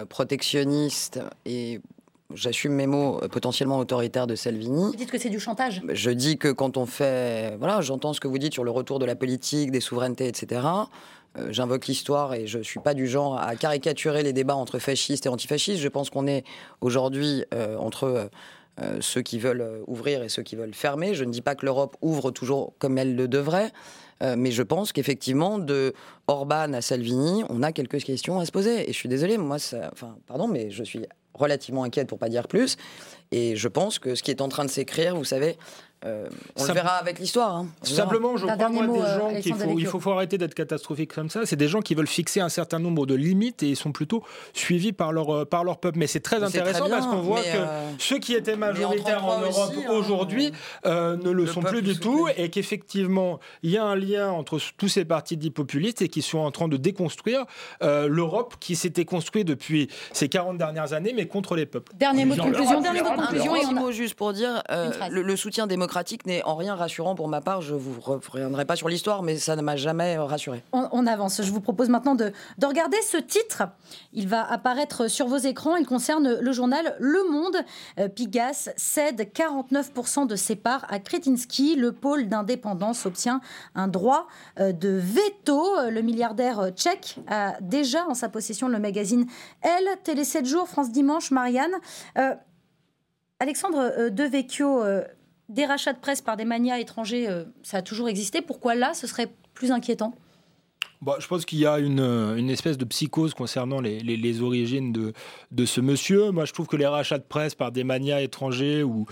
protectionniste et j'assume mes mots euh, potentiellement autoritaires de Salvini. Vous dites que c'est du chantage Je dis que quand on fait. Voilà, j'entends ce que vous dites sur le retour de la politique, des souverainetés, etc. Euh, j'invoque l'histoire et je ne suis pas du genre à caricaturer les débats entre fascistes et antifascistes. Je pense qu'on est aujourd'hui euh, entre. ceux qui veulent ouvrir et ceux qui veulent fermer. Je ne dis pas que l'Europe ouvre toujours comme elle le devrait, mais je pense qu'effectivement, de Orban à Salvini, on a quelques questions à se poser. Et je suis désolé, moi, ça, enfin, pardon, mais je suis relativement inquiète pour pas dire plus. Et je pense que ce qui est en train de s'écrire, vous savez, euh, on le verra avec l'histoire. Hein. Simplement, je crois moi, des euh, gens qu'il faut, il faut, arrêter d'être catastrophique comme ça. C'est des gens qui veulent fixer un certain nombre de limites et ils sont plutôt suivis par leur, euh, par leur peuple. Mais c'est très intéressant parce qu'on voit que ceux qui étaient majoritaires en, Europe hein. aujourd'hui ne le, sont plus du tout et qu'effectivement, il y a un lien entre tous ces partis dits populistes et qui sont en train de déconstruire l'Europe qui s'était construite depuis ces 40 dernières années, mais contre les peuples. Dernier mot de conclusion. Dernier mot de conclusion. Et un mot juste pour dire le, le soutien démocratique n'est en rien rassurant pour ma part. Je vous reviendrai pas sur l'histoire, mais ça ne m'a jamais rassuré. On, avance. Je vous propose maintenant de, de, regarder ce titre. Il va apparaître sur vos écrans. Il concerne le journal Le Monde. Euh, Pigas cède 49% de ses parts à Kretinsky. Le pôle d'indépendance obtient un droit euh, de veto. Le milliardaire tchèque a déjà en sa possession le magazine Elle, Télé 7 jours, France Dimanche, Marianne. Euh, Alexandre Devecchio, des rachats de presse par des manias étrangers, euh, ça a toujours existé. Pourquoi là, ce serait plus inquiétant? Bah, je pense qu'il y a une, une, espèce de psychose concernant les, origines de, de, ce monsieur. Moi, je trouve que les rachats de presse par des manias étrangers ou,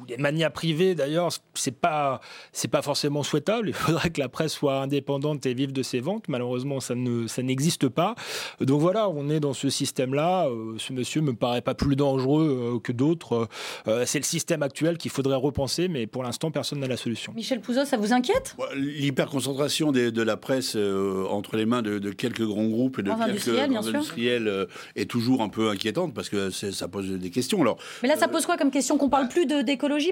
ou des manias privées d'ailleurs, c'est pas c'est pas forcément souhaitable. Il faudrait que la presse soit indépendante et vive de ses ventes. Malheureusement, ça ne ça n'existe pas. Donc voilà, on est dans ce système-là. Euh, ce monsieur me paraît pas plus dangereux euh, que d'autres. Euh, c'est le système actuel qu'il faudrait repenser, mais pour l'instant, personne n'a la solution. Michel Pouzot, ça vous inquiète? L'hyperconcentration de la presse entre les mains de, quelques grands groupes et de quelques industriels, est toujours un peu inquiétante parce que ça pose des questions. Alors, mais là, ça pose quoi comme question? Qu'on parle plus de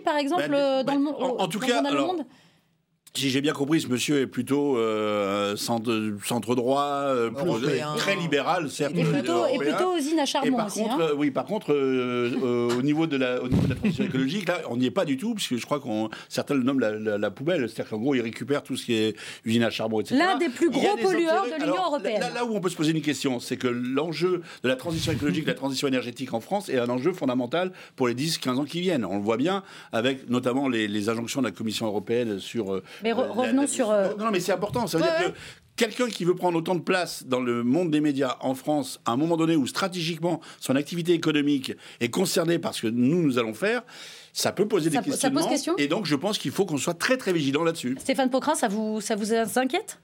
par exemple, ben, euh, dans, le, ben, en, tout cas, le monde? Si j'ai bien compris, ce monsieur est plutôt euh, centre, centre, droit, euh, très libéral, certes. Et plutôt, et plutôt usine à charbon. par aussi, contre, hein. oui, par contre, euh, au, niveau de la, au niveau de la transition écologique, là, on n'y est pas du tout, puisque je crois qu'on certains le nomment la, la, poubelle, c'est-à-dire qu'en gros, ils récupèrent tout ce qui est usine à charbon, etc. L'un des plus gros pollueurs de l'Union européenne. Là, là, où on peut se poser une question, c'est que l'enjeu de la transition écologique, de la transition énergétique en France est un enjeu fondamental pour les 10-15 ans qui viennent. On le voit bien avec notamment les, les injonctions de la Commission européenne sur mais revenons sur. Euh, non, mais c'est important. Ça veut dire que quelqu'un qui veut prendre autant de place dans le monde des médias en France, à un moment donné où stratégiquement son activité économique est concernée par ce que nous, nous allons faire, ça peut poser des questions. Et donc, je pense qu'il faut qu'on soit très, très vigilant là-dessus. Stéphane Pocrin, ça vous, ça vous inquiète?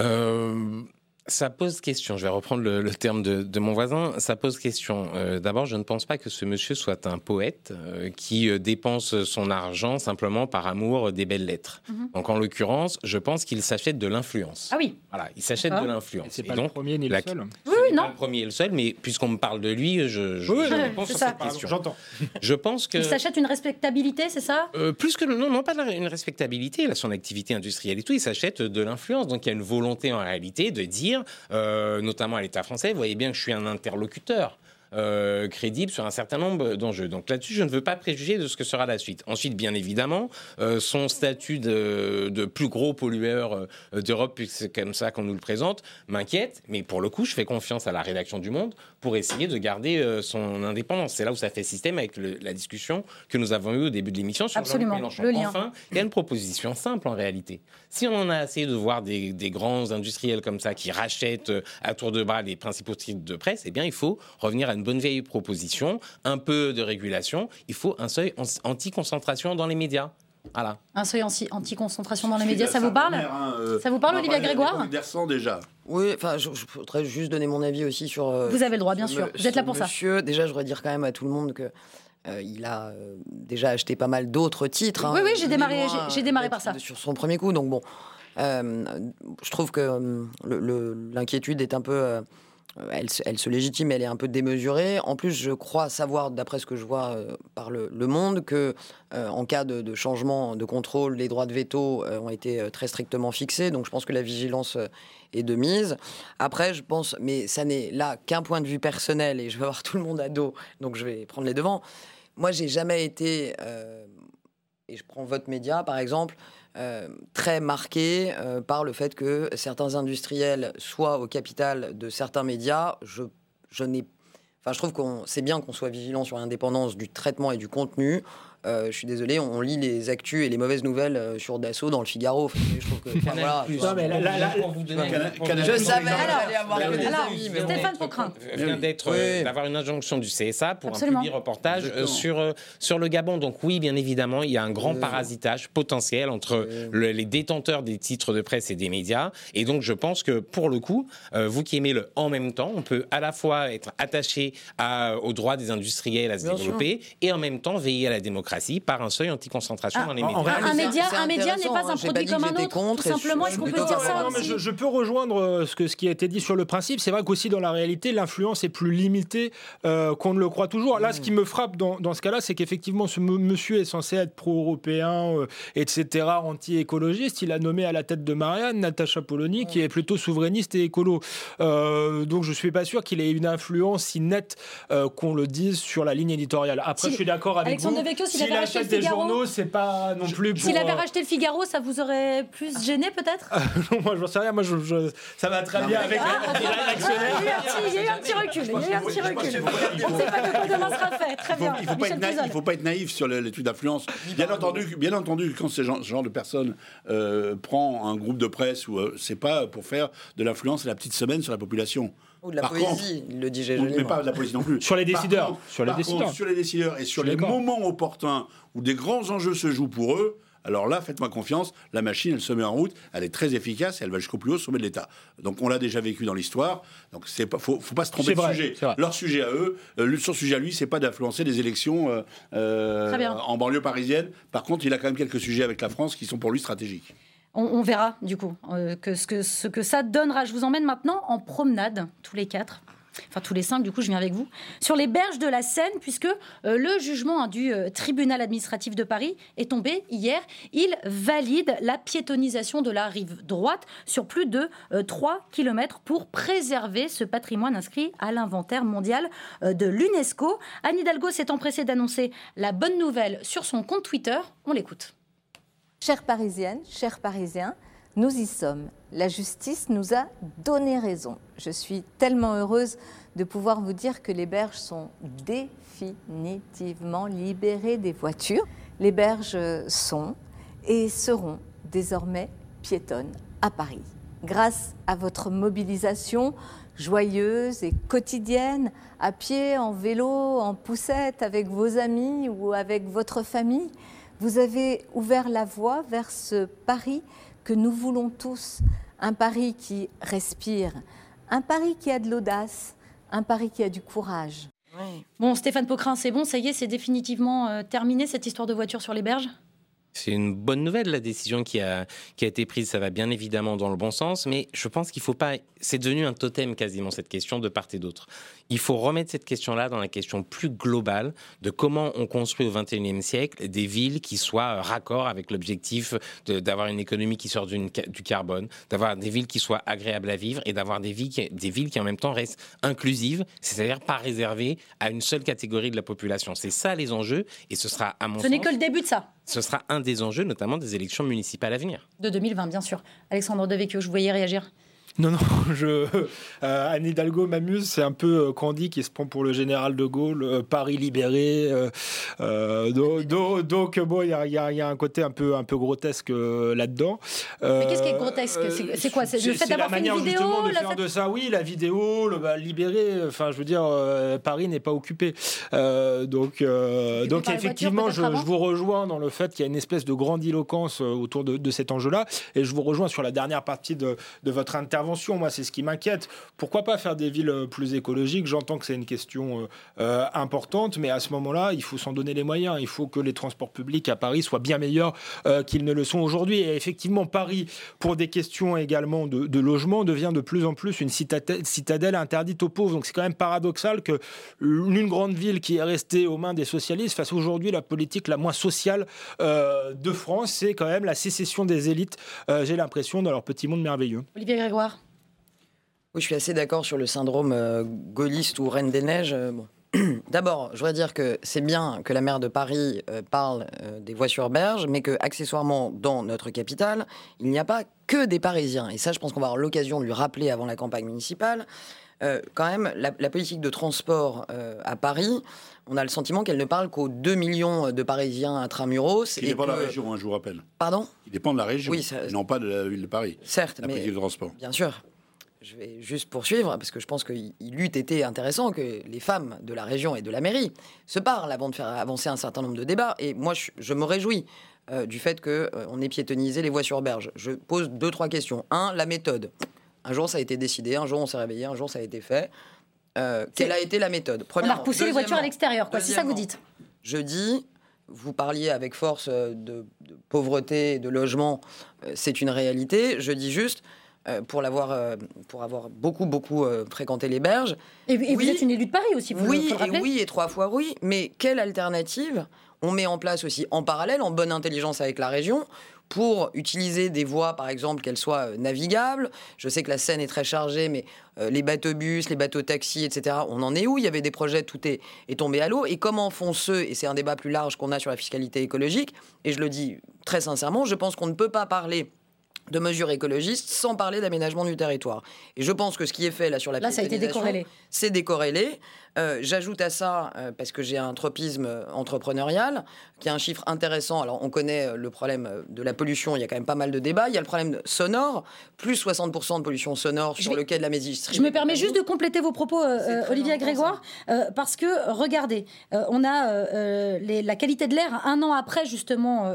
Euh, ça pose question. Je vais reprendre le, terme de, mon voisin. Ça pose question. Euh, d'abord, je ne pense pas que ce monsieur soit un poète euh, qui euh, dépense son argent simplement par amour des belles lettres. Mhm. Donc, en l'occurrence, je pense qu'il s'achète de l'influence. Ah oui. Voilà, il s'achète de l'influence. C'est pas le premier ni le seul. Oui, oui, non pas le premier et le seul, mais puisqu'on me parle de lui, je, je, Oui, je oui, réponds c'est sur ça. cette question. J'entends. Je pense que Il s'achète une respectabilité, c'est ça? Euh, plus que non, non pas la- une respectabilité, là, son activité industrielle et tout, il s'achète de l'influence. Donc il y a une volonté en réalité de dire, notamment à l'État français, vous voyez bien que je suis un interlocuteur. Euh, crédible sur un certain nombre d'enjeux. Donc là-dessus, je ne veux pas préjuger de ce que sera la suite. Ensuite, bien évidemment, euh, son statut de, de plus gros pollueur euh, d'Europe, puisque c'est comme ça qu'on nous le présente, m'inquiète. Mais pour le coup, je fais confiance à la rédaction du Monde pour essayer de garder euh, son indépendance. C'est là où ça fait système avec le- la discussion que nous avons eue au début de l'émission sur Absolument, Mélenchon. le lien. Enfin, il y a une proposition simple en réalité. Si on en a assez de voir des, des grands industriels comme ça qui rachètent à tour de bras les principaux titres de presse, eh bien, il faut revenir à une bonne vieille proposition, un peu de régulation. Il faut un seuil an- anti-concentration dans les médias. Voilà. Un seuil anti- anti-concentration dans les médias, ça vous parle Hein, euh, Ça vous parle, on en Olivia parlait à Grégoire déjà. Oui, enfin, je, je voudrais juste donner mon avis aussi sur. euh, Vous avez le droit, bien sûr. me- Vous êtes là pour ça. monsieur. Déjà, je voudrais dire quand même à tout le monde que. euh, il a euh, déjà acheté pas mal d'autres titres. hein. Oui, oui, j'ai démarré- j'ai- j'ai démarré par ça. Sur son premier coup, donc bon. euh, je trouve que euh, le- le- l'inquiétude est un peu. Euh, elle, se- légitime, elle est un peu démesurée. En plus, je crois savoir, d'après ce que je vois euh, par le, Monde, que euh, en cas de, changement de contrôle, les droits de veto ont été très strictement fixés. Donc, je pense que la vigilance est de mise. Après, je pense, mais ça n'est là qu'un point de vue personnel, et je vais avoir tout le monde à dos, donc je vais prendre les devants. Moi, j'ai jamais été, et je prends votre média par exemple, euh, très marqué euh, par le fait que certains industriels soient au capital de certains médias. Je, je Enfin, je trouve qu'on c'est bien qu'on soit vigilant sur l'indépendance du traitement et du contenu. Euh, je suis désolé, on, on lit les actus et les mauvaises nouvelles euh, sur Dassault dans le Figaro. Enfin, je trouve que, enfin, voilà. Non, mais là- là- là- Je savais. Stéphane Poquin. vient d'être Oui. euh, d'avoir une injonction du CSA pour Absolument. un public reportage euh, Exactement. sur euh, sur le Gabon. Donc oui, bien évidemment, il y a un grand parasitage potentiel entre le- les détenteurs des titres de presse et des médias. Et donc je pense que pour le coup, euh, vous qui aimez le en même temps, on peut à la fois être attaché à, aux droits des industriels à se Bien développer et en même temps veiller à la démocratie par un seuil anti-concentration Ah, dans les en- médias. en réalité, Un média, un média n'est pas hein. un J'ai produit pas comme un autre. contre Tout simplement, est-ce qu'on peut dire ça. Non, mais je, je peux rejoindre euh, ce, que, ce qui a été dit sur le principe. C'est vrai qu'aussi dans la réalité, l'influence est plus limitée euh, qu'on ne le croit toujours. Là, ce qui me frappe dans, dans ce cas-là, c'est qu'effectivement, ce monsieur est censé être pro-européen, euh, etc., anti-écologiste. Il a nommé à la tête de Marianne Natacha Polony, qui est plutôt souverainiste et écolo. Euh, donc, je suis pas sûr qu'il ait une influence si nette euh, qu'on le dise sur la ligne éditoriale. Après, Si- je suis d'accord avec Alexandre vous. Devecchio, s'il S'il avait racheté achète le des Figaro- journaux, c'est pas non plus pour... S'il avait racheté le Figaro, ça vous aurait plus gêné peut-être? Moi, j'en sais rien. Moi, je, je- ça va très bien avec Ah. Il y a eu un petit- recul. Il y a eu un petit recul. On ne sait pas sera fait. Très Il faut, bien. il il faut pas être naïf sur l'étude d'influence. Bien entendu, bien entendu, quand ce genre, de personne euh, prend un groupe de presse, ou euh, c'est pas pour faire de l'influence à la petite semaine sur la population. Ou de la Par poésie, contre- il le dit Gégé mais pas de la poésie non plus. Sur les décideurs. contre- Sur les contre, décideurs. sur les décideurs et sur les moments opportuns où des grands enjeux se jouent pour eux. Alors là, faites-moi confiance, la machine, elle se met en route, elle est très efficace et elle va jusqu'au plus haut sommet de l'État. Donc on l'a déjà vécu dans l'histoire, donc c'est pas, faut, faut pas se tromper de vrai, sujet. Leur sujet à eux, euh, son sujet à lui, c'est pas d'influencer les élections euh, euh, en banlieue parisienne. Par contre, il a quand même quelques sujets avec la France qui sont pour lui stratégiques. On, verra du coup euh, ce, que ça donnera. Je vous emmène maintenant en promenade, tous les quatre. Enfin, tous les cinq, du coup, je viens avec vous. Sur les berges de la Seine, puisque euh, le jugement hein, du euh, tribunal administratif de Paris est tombé hier. Il valide la piétonisation de la rive droite sur plus de euh, 3 km pour préserver ce patrimoine inscrit à l'inventaire mondial de l'UNESCO. Anne Hidalgo s'est empressée d'annoncer la bonne nouvelle sur son compte Twitter. On l'écoute. Chères Parisiennes, chers Parisiens, nous y sommes. La justice nous a donné raison. Je suis tellement heureuse de pouvoir vous dire que les berges sont définitivement libérées des voitures. Les berges sont et seront désormais piétonnes à Paris. Grâce à votre mobilisation joyeuse et quotidienne, à pied, en vélo, en poussette, avec vos amis ou avec votre famille, vous avez ouvert la voie vers ce Paris que nous voulons tous, un Paris qui respire, un Paris qui a de l'audace, un Paris qui a du courage. Bon, Stéphane Pocrin, c'est bon, ça y est, c'est définitivement euh, terminé cette histoire de voiture sur les berges? C'est une bonne nouvelle, la décision qui a, qui a été prise. Ça va bien évidemment dans le bon sens, mais je pense qu'il faut pas. C'est devenu un totem quasiment, cette question de part et d'autre. Il faut remettre cette question-là dans la question plus globale de comment on construit au XXIe siècle des villes qui soient raccord avec l'objectif d'avoir une économie qui sort du carbone, d'avoir des villes qui soient agréables à vivre et d'avoir des, villes qui, des villes qui en même temps restent inclusives, c'est-à-dire pas réservées à une seule catégorie de la population. C'est ça les enjeux et ce sera à mon Ce n'est que le début de ça. Ce sera un des enjeux, notamment des élections municipales à venir. De 2020, bien sûr. Alexandre Devecchio, je vous voyais réagir. Non, non, je, euh, Anne Hidalgo m'amuse. C'est un peu euh, Candy qui se prend pour le général de Gaulle, euh, Paris libéré. donc, bon, il y a, un côté un peu, un peu grotesque là-dedans. Mais qu'est-ce qui est grotesque? C'est quoi? C'est le fait d'avoir fait une vidéo de faire de ça, oui, la vidéo, le bah, libéré. Enfin, je veux dire, Paris n'est pas occupé. donc, donc effectivement, je, vous rejoins dans le fait qu'il y a une espèce de grandiloquence autour de, cet enjeu-là. Et je vous rejoins sur la dernière partie de, de votre moi, c'est ce qui m'inquiète. Pourquoi pas faire des villes euh, plus écologiques? J'entends que c'est une question euh, euh, importante, mais à ce moment-là, il faut s'en donner les moyens. Il faut que les transports publics à Paris soient bien meilleurs qu'ils ne le sont aujourd'hui. Et effectivement, Paris, pour des questions également de, logement, devient de plus en plus une citadelle, citadelle interdite aux pauvres. Donc c'est quand même paradoxal que une grande ville qui est restée aux mains des socialistes fasse aujourd'hui la politique la moins sociale de France. C'est quand même la sécession des élites, j'ai l'impression, dans leur petit monde merveilleux. Olivier Grégoire oui, je suis assez d'accord sur le syndrome euh, gaulliste ou Reine des Neiges. Euh, D'abord, je voudrais dire que c'est bien que la maire de Paris euh, parle des voies sur berge, mais que accessoirement dans notre capitale, il n'y a pas que des Parisiens. Et ça, je pense qu'on va avoir l'occasion de lui rappeler avant la campagne municipale. quand même, la, politique de transport à Paris, on a le sentiment qu'elle ne parle qu'aux 2 millions de Parisiens intramuros. Il dépend de la région, hein, je vous rappelle. Pardon? Il dépend de la région, oui, non pas de la ville de Paris. Certes, la politique de transport. Bien sûr je vais juste poursuivre, parce que je pense qu'il eût été intéressant que les femmes de la région et de la mairie se parlent avant de faire avancer un certain nombre de débats. Et moi, je, me réjouis euh, du fait qu'on euh, ait piétonnisé les voies sur berge. Je pose deux, trois questions. Un, la méthode. Un jour, ça a été décidé, un jour, on s'est réveillé, un jour, ça a été fait. Euh, quelle a été la méthode? On a repoussé les voitures à l'extérieur, quoi. C'est ça vous dites Je dis, vous parliez avec force de, de pauvreté, de logement, c'est une réalité. Je dis juste, euh, pour l'avoir euh, pour avoir beaucoup beaucoup euh, fréquenté les berges. Et, vous êtes une élue de Paris aussi, vous oui, et oui et trois fois oui. Mais quelle alternative on met en place aussi en parallèle, en bonne intelligence avec la région, pour utiliser des voies, par exemple, qu'elles soient navigables. Je sais que la Seine est très chargée, mais les bateaux-bus, les bateaux-taxis, etc., on en est où? Il y avait des projets, tout est, est tombé à l'eau. Et comment font ceux, et c'est un débat plus large qu'on a sur la fiscalité écologique, et je le dis très sincèrement, je pense qu'on ne peut pas parler de mesures écologistes sans parler d'aménagement du territoire. Et je pense que ce qui est fait là sur la là, ça a été décorrélé. C'est décorrélé. Euh, j'ajoute à ça, euh, parce que j'ai un tropisme entrepreneurial, qui a un chiffre intéressant. Alors, on connaît euh, le problème de la pollution, il y a quand même pas mal de débats. Il y a le problème sonore, plus 60% de pollution sonore sur le quai de la Mésistrie. Je me permets juste de compléter vos propos, Olivier Grégoire, parce que, regardez, on a la qualité de l'air un an après, justement,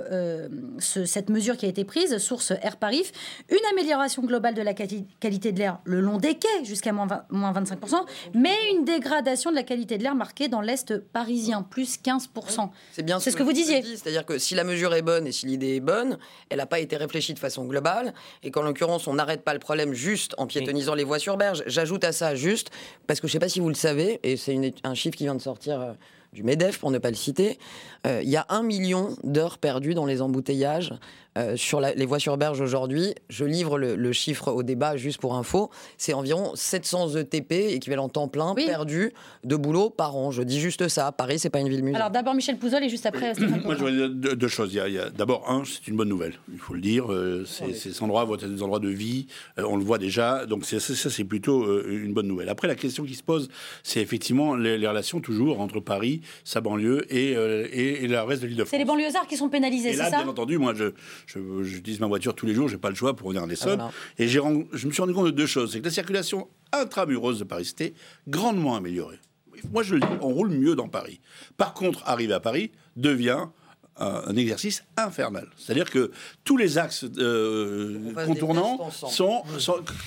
cette mesure qui a été prise, source Air Paris, une amélioration globale de la qualité de l'air le long des quais, jusqu'à moins 25%, mais une dégradation de la qualité de l'air marquée dans l'Est parisien, plus 15%. C'est bien ce, que, vous disiez. C'est-à-dire que si la mesure est bonne et si l'idée est bonne, elle n'a pas été réfléchie de façon globale et qu'en l'occurrence, on n'arrête pas le problème juste en piétonnisant les voies sur berge. J'ajoute à ça juste, parce que je ne sais pas si vous le savez, et c'est un chiffre qui vient de sortir euh, du MEDEF, pour ne pas le citer, euh, il y a un million d'heures perdues dans les embouteillages euh, sur les voies sur berge aujourd'hui, je livre le, chiffre au débat juste pour info, c'est environ 700 ETP, équivalent temps plein, perdus de boulot par an. Je dis juste ça. Paris, c'est pas une ville musée. Alors d'abord Michel Pouzol et juste après Stéphane Moi, je voudrais dire deux, choses. Il y a, d'abord, un, c'est une bonne nouvelle, il faut le dire. Euh, ces endroits vont être des endroits de vie, euh, on le voit déjà. Donc ça, c'est plutôt une bonne nouvelle. Après, la question qui se pose, c'est effectivement les, relations toujours entre Paris, sa banlieue et, et, le reste de l'île de France. C'est les banlieusards qui sont pénalisés, c'est ça? bien entendu, moi, je, je, je ma voiture tous les jours, j'ai pas le choix pour venir en Essonne. Ah, et je me suis rendu compte de deux choses. C'est que la circulation intramuros de Paris s'était grandement améliorée. Moi, je le dis, on roule mieux dans Paris. Par contre, arriver à Paris devient un exercice infernal. C'est-à-dire que tous les axes euh, contournants sont,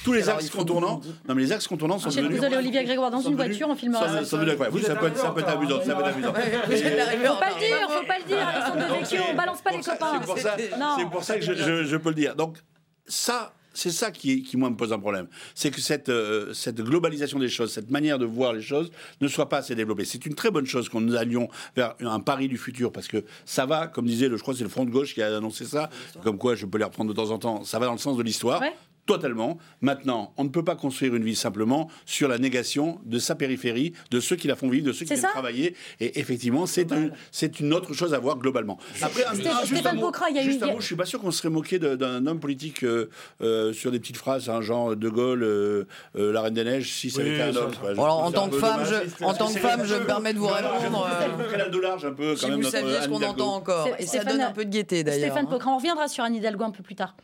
tous les axes contournants. Non, mais les axes contournants sont devenus. Vous allez Olivier Grégoire dans une voiture, on filmera. Ça, oui, ça, peut être, ça peut être amusant. Ça peut être amusant. Faut pas le dire, faut pas le dire. Ils sont de vécu, on balance pas les copains. C'est pour ça que je peux le dire. Donc ça, c'est ça qui, qui, moi, me pose un problème. C'est que cette, euh, cette globalisation des choses, cette manière de voir les choses ne soit pas assez développée. C'est une très bonne chose qu'on nous allions vers un pari du futur parce que ça va, comme disait, le, je crois que c'est le Front de gauche qui a annoncé ça, comme quoi je peux les reprendre de temps en temps, ça va dans le sens de l'histoire totalement. Maintenant, on ne peut pas construire une ville simplement sur la négation de sa périphérie, de ceux qui la font vivre, de ceux qui viennent travailler. Et effectivement, c'est un, une autre chose à voir globalement. Après, un, Stéphane Pocra, il y a juste un mot, je suis pas sûr qu'on serait moqué d'un homme politique euh, euh, sur des petites phrases, hein, genre De Gaulle, euh, la Reine des Neiges, si ça avait été un homme. en tant que femme, je, en tant que femme, je me permets de vous répondre. un peu, quand si vous saviez ce qu'on entend encore, et ça donne un peu de gaieté d'ailleurs. Stéphane hein. Pocra, on reviendra sur Anne Hidalgo un peu plus tard.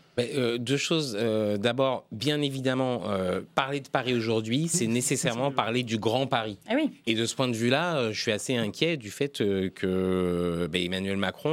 Deux choses. D'abord, bien évidemment, euh, parler de Paris aujourd'hui, c'est nécessairement parler du Grand Paris. Ah oui. Et de ce point de vue-là, euh, je suis assez inquiet du fait euh, que ben, Emmanuel Macron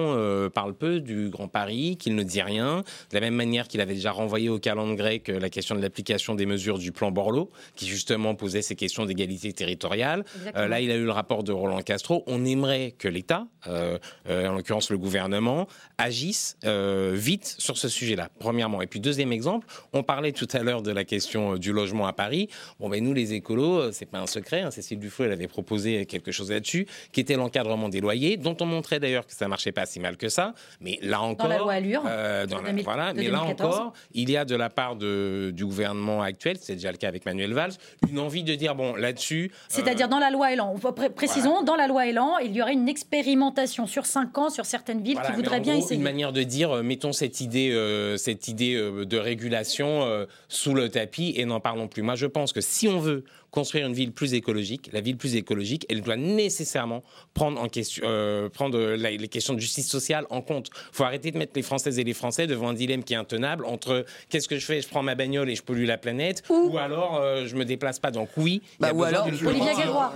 parle peu du Grand Paris, qu'il ne dit rien, de la même manière qu'il avait déjà renvoyé au calendrier grec la question de l'application des mesures du plan Borloo, qui justement posait ces questions d'égalité territoriale. là, il a eu le rapport de Roland Castro. On aimerait que l'État, en l'occurrence le gouvernement, agisse vite sur ce sujet-là, premièrement. Et puis deuxième exemple, on parlait tout à l'heure de la question euh, du logement à Paris. Bon, ben nous, les écolos, euh, c'est pas un secret. Hein, Cécile Duflo, elle avait proposé quelque chose là-dessus, qui était l'encadrement des loyers, dont on montrait d'ailleurs que ça marchait pas si mal que ça. Mais là encore, dans la loi Allure, euh, voilà. Mais là encore, il y a de la part de, du gouvernement actuel, c'est déjà le cas avec Manuel Valls, une envie de dire bon là-dessus. C'est-à-dire dans la loi Elan. Précisons, dans la loi Elan, il y aurait une expérimentation sur cinq ans sur certaines villes qui voudraient bien essayer. Une manière de dire, mettons cette idée, cette idée de régulation sous le tapis et n'en parlons plus. Moi, je pense que si on veut construire une ville plus écologique, la ville plus écologique, elle doit nécessairement prendre en question, euh, prendre les questions de justice sociale en compte. Il faut arrêter de mettre les Françaises et les Français devant un dilemme qui est intenable entre qu'est-ce que je fais, je prends ma bagnole et je pollue la planète, ou, alors euh, je me déplace pas. Donc oui, bah, il y a ou alors Olivier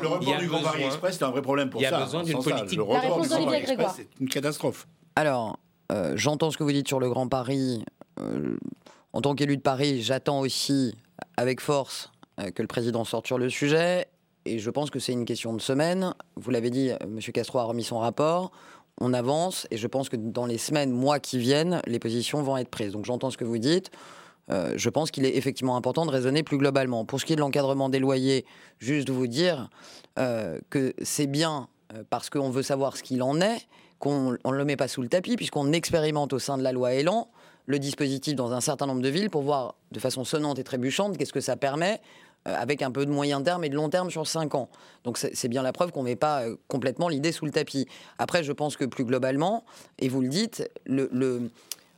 Le report du Grand Paris Express, c'est un vrai problème pour ça. Il y a besoin d'une politique. Le report du Grand Paris Express, c'est une catastrophe. Alors, euh, j'entends ce que vous dites sur le Grand Paris. En tant qu'élu de Paris, j'attends aussi avec force euh, que le président sorte sur le sujet. Et je pense que c'est une question de semaine. Vous l'avez dit, euh, M. Castro a remis son rapport. On avance et je pense que dans les semaines, mois qui viennent, les positions vont être prises. Donc j'entends ce que vous dites. Euh, je pense qu'il est effectivement important de raisonner plus globalement. Pour ce qui est de l'encadrement des loyers, juste vous dire que c'est bien parce qu'on veut savoir ce qu'il en est qu'on ne le met pas sous le tapis, puisqu'on expérimente au sein de la loi Elan le dispositif dans un certain nombre de villes pour voir de façon sonnante et trébuchante qu'est-ce que ça permet euh, avec un peu de moyen terme et de long terme sur 5 ans. Donc c'est bien la preuve qu'on ne met pas euh, complètement l'idée sous le tapis. Après, je pense que plus globalement, et vous le dites, le, le,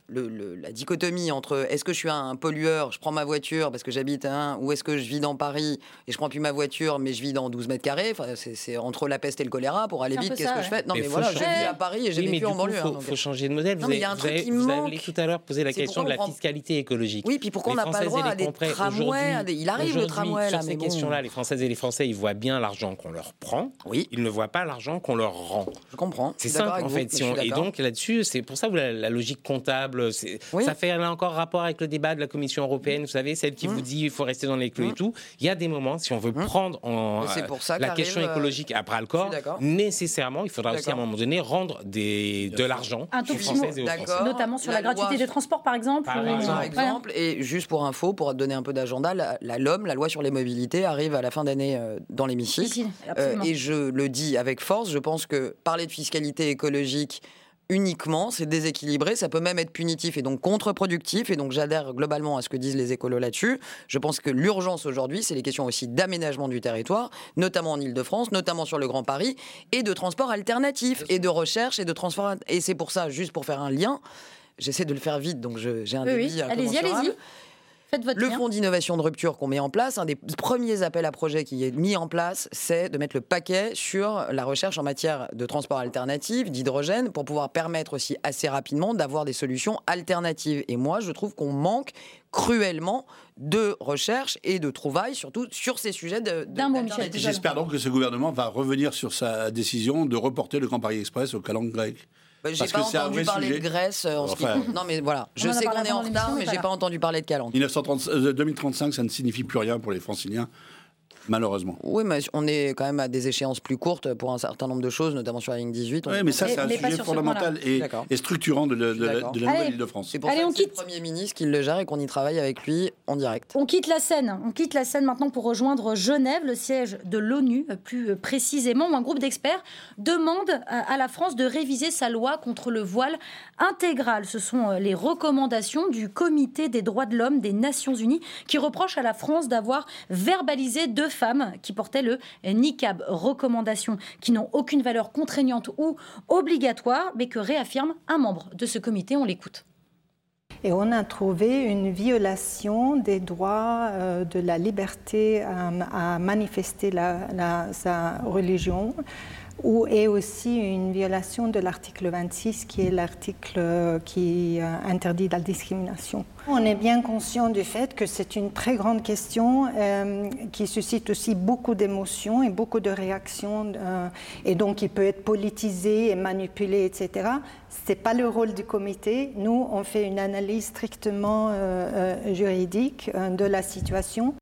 la dichotomie entre est-ce que je suis un pollueur, je prends ma voiture parce que j'habite un, ou est-ce que je vis dans Paris et je prends plus ma voiture mais je vis dans 12 mètres carrés, enfin, c'est entre la peste et le choléra pour aller vite, qu'est-ce que je fais Non mais, voilà, je vis à Paris et j'ai vécu en banlieue. Il faut, changer de modèle. vous, avez, vous, avez, tout à l'heure posé la question de la fiscalité écologique. Oui, puis pourquoi on n'a pas le droit à des tramways Il arrive le tramway là, Sur ces questions-là, les Françaises et les Français, ils voient bien l'argent qu'on leur prend. Oui. Ils ne voient pas l'argent qu'on leur rend. Je comprends. C'est simple en fait. Et donc là-dessus, c'est pour ça que la logique comptable, ça fait là encore rapport avec le débat de la Commission européenne, vous savez, celle qui vous mmh. dit il faut rester dans les clous et mmh. tout. Il y a des moments, si on veut mmh. prendre en, euh, la question euh, écologique à bras le corps, nécessairement, il faudra aussi à un moment donné rendre des, de l'argent aux Françaises et aux Français. Notamment sur la, gratuité des transports, par exemple. Par exemple, et juste pour info, pour donner un peu d'agenda, la, la, LOM, la loi sur les mobilités, arrive à la fin d'année euh, dans l'hémicycle. et je le dis avec force, je pense que parler de fiscalité écologique, uniquement, c'est déséquilibré, ça peut même être punitif et donc contre-productif. Et donc j'adhère globalement à ce que disent les écolos là-dessus. Je pense que l'urgence aujourd'hui, c'est les questions aussi d'aménagement du territoire, notamment en Ile-de-France, notamment sur le Grand Paris, et de transport alternatif, et de recherche, et de transport. Et c'est pour ça, juste pour faire un lien, j'essaie de le faire vite, donc j'ai un débit. Oui. Allez-y, allez-y le fonds d'innovation de rupture qu'on met en place, un des premiers appels à projets qui est mis en place, c'est de mettre le paquet sur la recherche en matière de transport alternatif, d'hydrogène, pour pouvoir permettre aussi assez rapidement d'avoir des solutions alternatives. Et moi, je trouve qu'on manque cruellement de recherche et de trouvailles, surtout sur ces sujets de, J'espère donc que ce gouvernement va revenir sur sa décision de reporter le Grand Paris Express au calendrier grec. Bah, j'ai pas entendu parler de Grèce en ce qui Non, mais voilà, je sais qu'on est en retard, mais j'ai pas entendu parler de Calandre. 2035, ça ne signifie plus rien pour les franciliens malheureusement. Oui, mais on est quand même à des échéances plus courtes pour un certain nombre de choses, notamment sur la ligne 18. Oui, mais ça, c'est un sujet fondamental et, et, structurant de, de, de la, Nouvelle-Île-de-France. C'est pour Allez, ça que c'est le Premier ministre qui le gère et qu'on y travaille avec lui en direct. On quitte la Seine. On quitte la Seine maintenant pour rejoindre Genève, le siège de l'ONU, plus précisément, où un groupe d'experts demande à la France de réviser sa loi contre le voile intégral. Ce sont les recommandations du Comité des droits de l'homme des Nations Unies qui reprochent à la France d'avoir verbalisé deux femmes qui portaient le niqab. Recommandations qui n'ont aucune valeur contraignante ou obligatoire, mais que réaffirme un membre de ce comité. On l'écoute. Et on a trouvé une violation des droits euh, de la liberté à, manifester sa religion ou est aussi une violation de l'article 26, qui est l'article euh, qui euh, interdit la discrimination. On est bien conscient du fait que c'est une très grande question euh, qui suscite aussi beaucoup d'émotions et beaucoup de réactions, et donc il peut être politisé et manipulé, etc. Ce n'est pas le rôle du comité. Nous, on fait une analyse strictement juridique de la situation.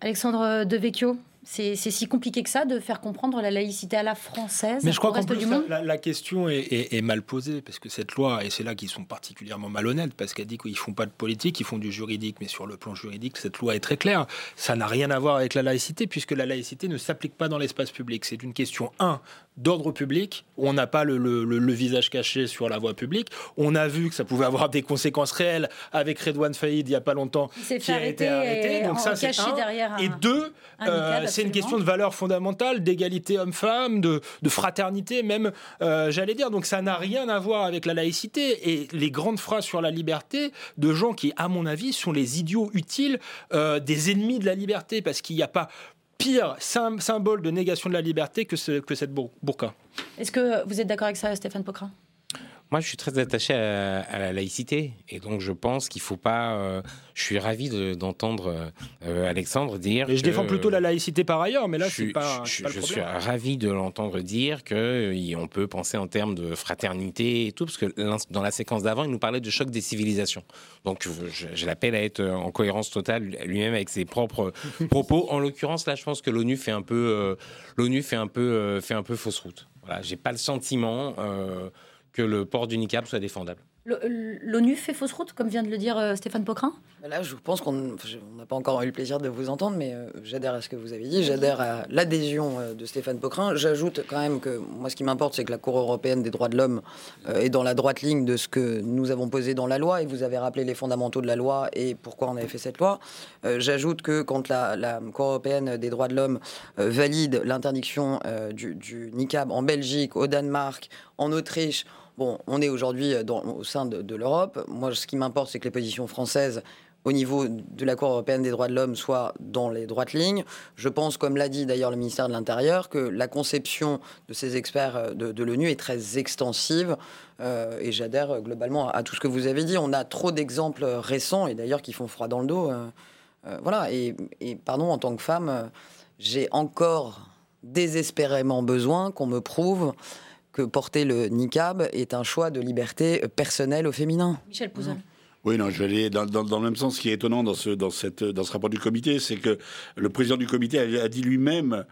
Alexandre Devecchio c'est si compliqué que ça de faire comprendre la laïcité à la française Mais je crois qu'en plus, la, la, question est, mal posée, parce que cette loi, et c'est là qu'ils sont particulièrement malhonnêtes, parce qu'elle dit qu'ils font pas de politique, ils font du juridique, mais sur le plan juridique, cette loi est très claire. Ça n'a rien à voir avec la laïcité, puisque la laïcité ne s'applique pas dans l'espace public. C'est une question, un, d'ordre public, on n'a pas le, visage caché sur la voie publique. On a vu que ça pouvait avoir des conséquences réelles avec Redouane Faïd il n'y a pas longtemps, qui a été arrêté. Donc ça, c'est un. et deux, euh, c'est une question de valeur fondamentale, d'égalité homme-femme, de, fraternité même, euh, j'allais dire. Donc ça n'a rien à voir avec la laïcité. Et les grandes phrases sur la liberté de gens qui, à mon avis, sont les idiots utiles euh, des ennemis de la liberté, parce qu'il n'y a pas pire symbole de négation de la liberté que, ce, que cette burqa. Est-ce que vous êtes d'accord avec ça, Stéphane Pocrin moi, je suis très attaché à, la laïcité. Et donc, je pense qu'il ne faut pas. Euh, je suis ravi d'entendre euh, Alexandre dire. Mais je défends plutôt la laïcité par ailleurs, mais là, je, suis pas. Je, je suis ravi de l'entendre dire qu'on euh, peut penser en termes de fraternité et tout, parce que dans la séquence d'avant, il nous parlait de choc des civilisations. Donc, je, l'appelle à être en cohérence totale lui-même avec ses propres propos. En l'occurrence, là, je pense que l'ONU fait un peu, l'ONU fait un peu, fait un peu fausse route. Voilà, j'ai pas le sentiment que le port du soit défendable. L'ONU fait fausse route, comme vient de le dire euh, Stéphane Pocrin Là, je pense qu'on n'a pas encore eu le plaisir de vous entendre, mais euh, j'adhère à ce que vous avez dit, j'adhère à l'adhésion euh, de Stéphane Pocrin. J'ajoute quand même que moi, ce qui m'importe, c'est que la Cour européenne des droits de l'homme est dans la droite ligne de ce que nous avons posé dans la loi, et vous avez rappelé les fondamentaux de la loi et pourquoi on avait fait cette loi. J'ajoute que quand la, Cour européenne des droits de l'homme valide l'interdiction du, du niqab en Belgique, au Danemark, en Autriche, Bon, on est aujourd'hui euh, au sein de, l'Europe. Moi, ce qui m'importe, c'est que les positions françaises au niveau de la Cour européenne des droits de l'homme soient dans les droites lignes. Je pense, comme l'a dit d'ailleurs le ministère de l'Intérieur, que la conception de ces experts euh, de, l'ONU est très extensive euh, et j'adhère globalement à, tout ce que vous avez dit. On a trop d'exemples récents et d'ailleurs qui font froid dans le dos. voilà, et, et, pardon, en tant que femme, j'ai encore désespérément besoin qu'on me prouve que porter le niqab est un choix de liberté personnelle au féminin. Michel Pouzin. Oui, non, je vais aller dans, le même sens. Ce qui est étonnant dans ce, dans cette, dans ce rapport du comité, c'est que le président du comité a, dit lui-même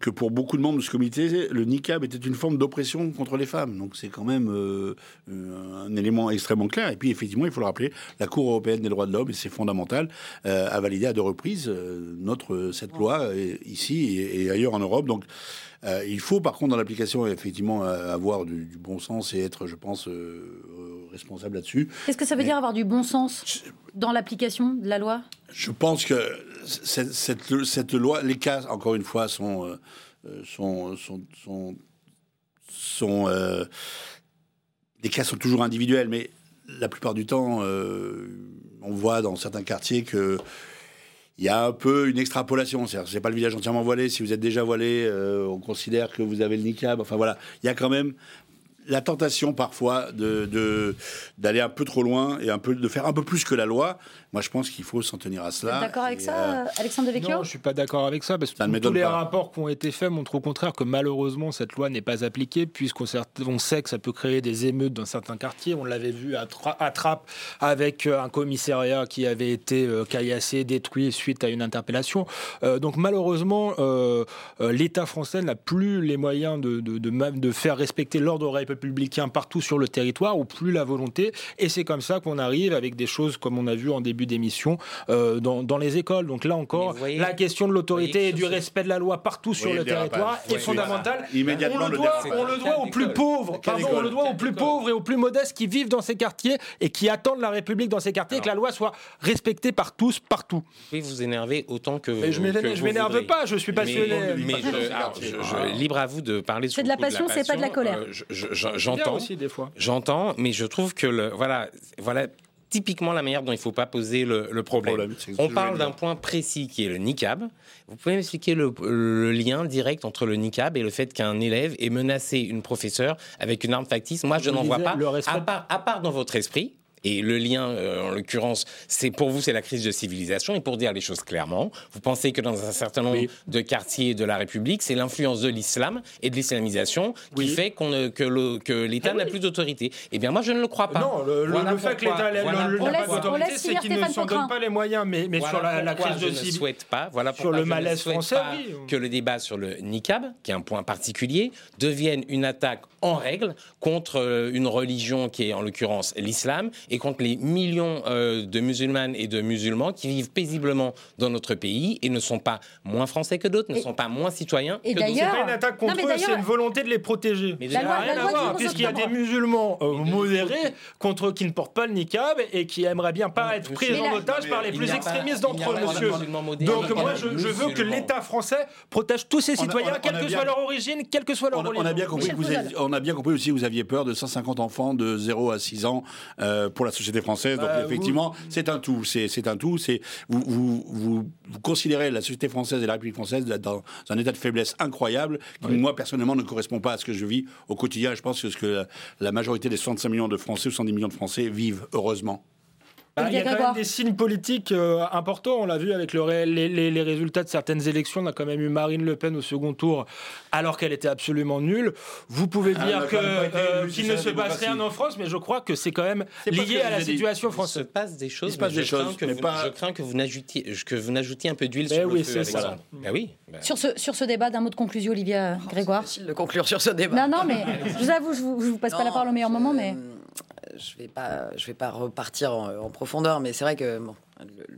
que pour beaucoup de membres de ce comité, le niqab était une forme d'oppression contre les femmes. Donc c'est quand même euh, un élément extrêmement clair. Et puis effectivement, il faut le rappeler, la Cour européenne des droits de l'homme, et c'est fondamental, euh, a validé à deux reprises euh, notre cette loi ici et, et, ailleurs en Europe. Donc euh, il faut par contre dans l'application effectivement euh, avoir du, bon sens et être, je pense, euh, responsable là-dessus. Qu'est-ce que ça veut dire avoir du bon sens dans l'application de la loi? Je pense que cette, cette, loi, les cas, encore une fois, sont sont sont, sont, sont les cas sont toujours individuels, mais la plupart du temps, on voit dans certains quartiers que il y a un peu une extrapolation. C'est pas le village entièrement voilé. Si vous êtes déjà voilé, euh, on considère que vous avez le niqab. Enfin voilà, il y a quand même la tentation parfois de d'aller un peu trop loin et un peu de faire un peu plus que la loi. Moi, je pense qu'il faut s'en tenir à cela. D'accord avec ça, euh, Alexandre Devecchio Non, je suis pas d'accord avec ça parce que tous les rapports qui ont été faits montrent au contraire que malheureusement cette loi n'est pas appliquée puisqu'on sait que ça peut créer des émeutes dans certains quartiers. On l'avait vu à, Trappes avec euh, un commissariat qui avait été euh, caillassé, détruit suite à une interpellation. donc malheureusement, l'État français n'a plus les moyens de, de, de, de faire respecter l'ordre républicain partout sur le territoire ou plus la volonté. Et c'est comme ça qu'on arrive avec des choses comme on a vu en début d'émission euh, dans, dans, les écoles. Donc là encore, la question de l'autorité et du respect de la loi partout sur le territoire est fondamentale. Immédiatement, on le doit, on le doit aux plus pauvres, pardon, on le doit aux plus pauvres et aux plus modestes qui vivent dans ces quartiers et qui attendent la République dans ces quartiers et que la loi soit respectée par tous, partout. Vous vous énerver autant que. Mais je m'énerve pas, je suis passionné. Mais, je, libre à vous de parler. C'est de la passion, c'est pas de la colère. Euh, j'entends. J'entends, mais je trouve que le voilà, voilà typiquement la manière dont il ne faut pas poser le, problème. On parle d'un point précis qui est le niqab. Vous pouvez m'expliquer le, lien direct entre le niqab et le fait qu'un élève ait menacé une professeure avec une arme factice? Moi, je n'en vois pas. à part dans votre esprit, et le lien, euh, en l'occurrence, c'est pour vous, c'est la crise de civilisation. Et pour dire les choses clairement, vous pensez que dans un certain nombre de quartiers de la République, c'est l'influence de l'islam et de l'islamisation qui fait qu'on, que, que l'État ah n'a plus d'autorité. Eh bien, moi, je ne le crois pas. Non, le, fait que l'État n'a pas d'autorité, c'est qu'il ne s'en donne pas les moyens. Mais, mais sur la, crise de civilisation. Je ne souhaite pas. Voilà sur le malaise français, que le débat sur le niqab, qui est un point particulier, devienne une attaque en règle contre euh, une religion qui est en l'occurrence l'islam et contre les millions euh, de musulmanes et de musulmans qui vivent paisiblement dans notre pays et ne sont pas moins français que d'autres, ne sont pas moins citoyens et d'autres. C'est pas une attaque contre eux, c'est une volonté de les protéger. Mais ça n'a rien à voir, puisqu'il y a des musulmans euh, modérés contre qui ne portent pas le niqab et qui aimeraient bien pas être pris en otage par les plus extrémistes d'entre eux, monsieur. Donc moi, je, veux que l'État français protège tous ses citoyens, quelle que soit leur origine, quelle que soit leur religion. On a bien compris, on a bien compris aussi que vous aviez peur de 150 enfants de 0 à 6 ans euh, pour la société française. Donc bah, effectivement, c'est un tout. C'est un tout. C'est vous, vous, vous, considérez la société française et la République française dans un état de faiblesse incroyable qui, moi, personnellement, ne correspond pas à ce que je vis au quotidien. Je pense que ce que la majorité des 65 millions de Français ou 110 millions de Français vivent, heureusement. Bah, il y a quand même des signes politiques euh, importants. On l'a vu avec le les, résultats de certaines élections. On a quand même eu Marine Le Pen au second tour, alors qu'elle était absolument nulle. Vous pouvez ah, dire euh, qu'il ne se passe rien en France, mais je crois que c'est quand même lié à la situation française. Il se passe des choses. Il se passe des choses. Que Je crains que vous n'ajoutiez, que vous n'ajoutiez un peu d'huile sur oui, le feu. Ça. Ben oui. Ben. Sur ce sur ce débat, d'un mot de conclusion, Olivia Grégoire. C'est facile de conclure sur ce débat. Non, non, mais je vous avoue, je vous, vous passe pas la parole au meilleur moment, mais je vais pas, je vais pas repartir en, profondeur, mais c'est vrai que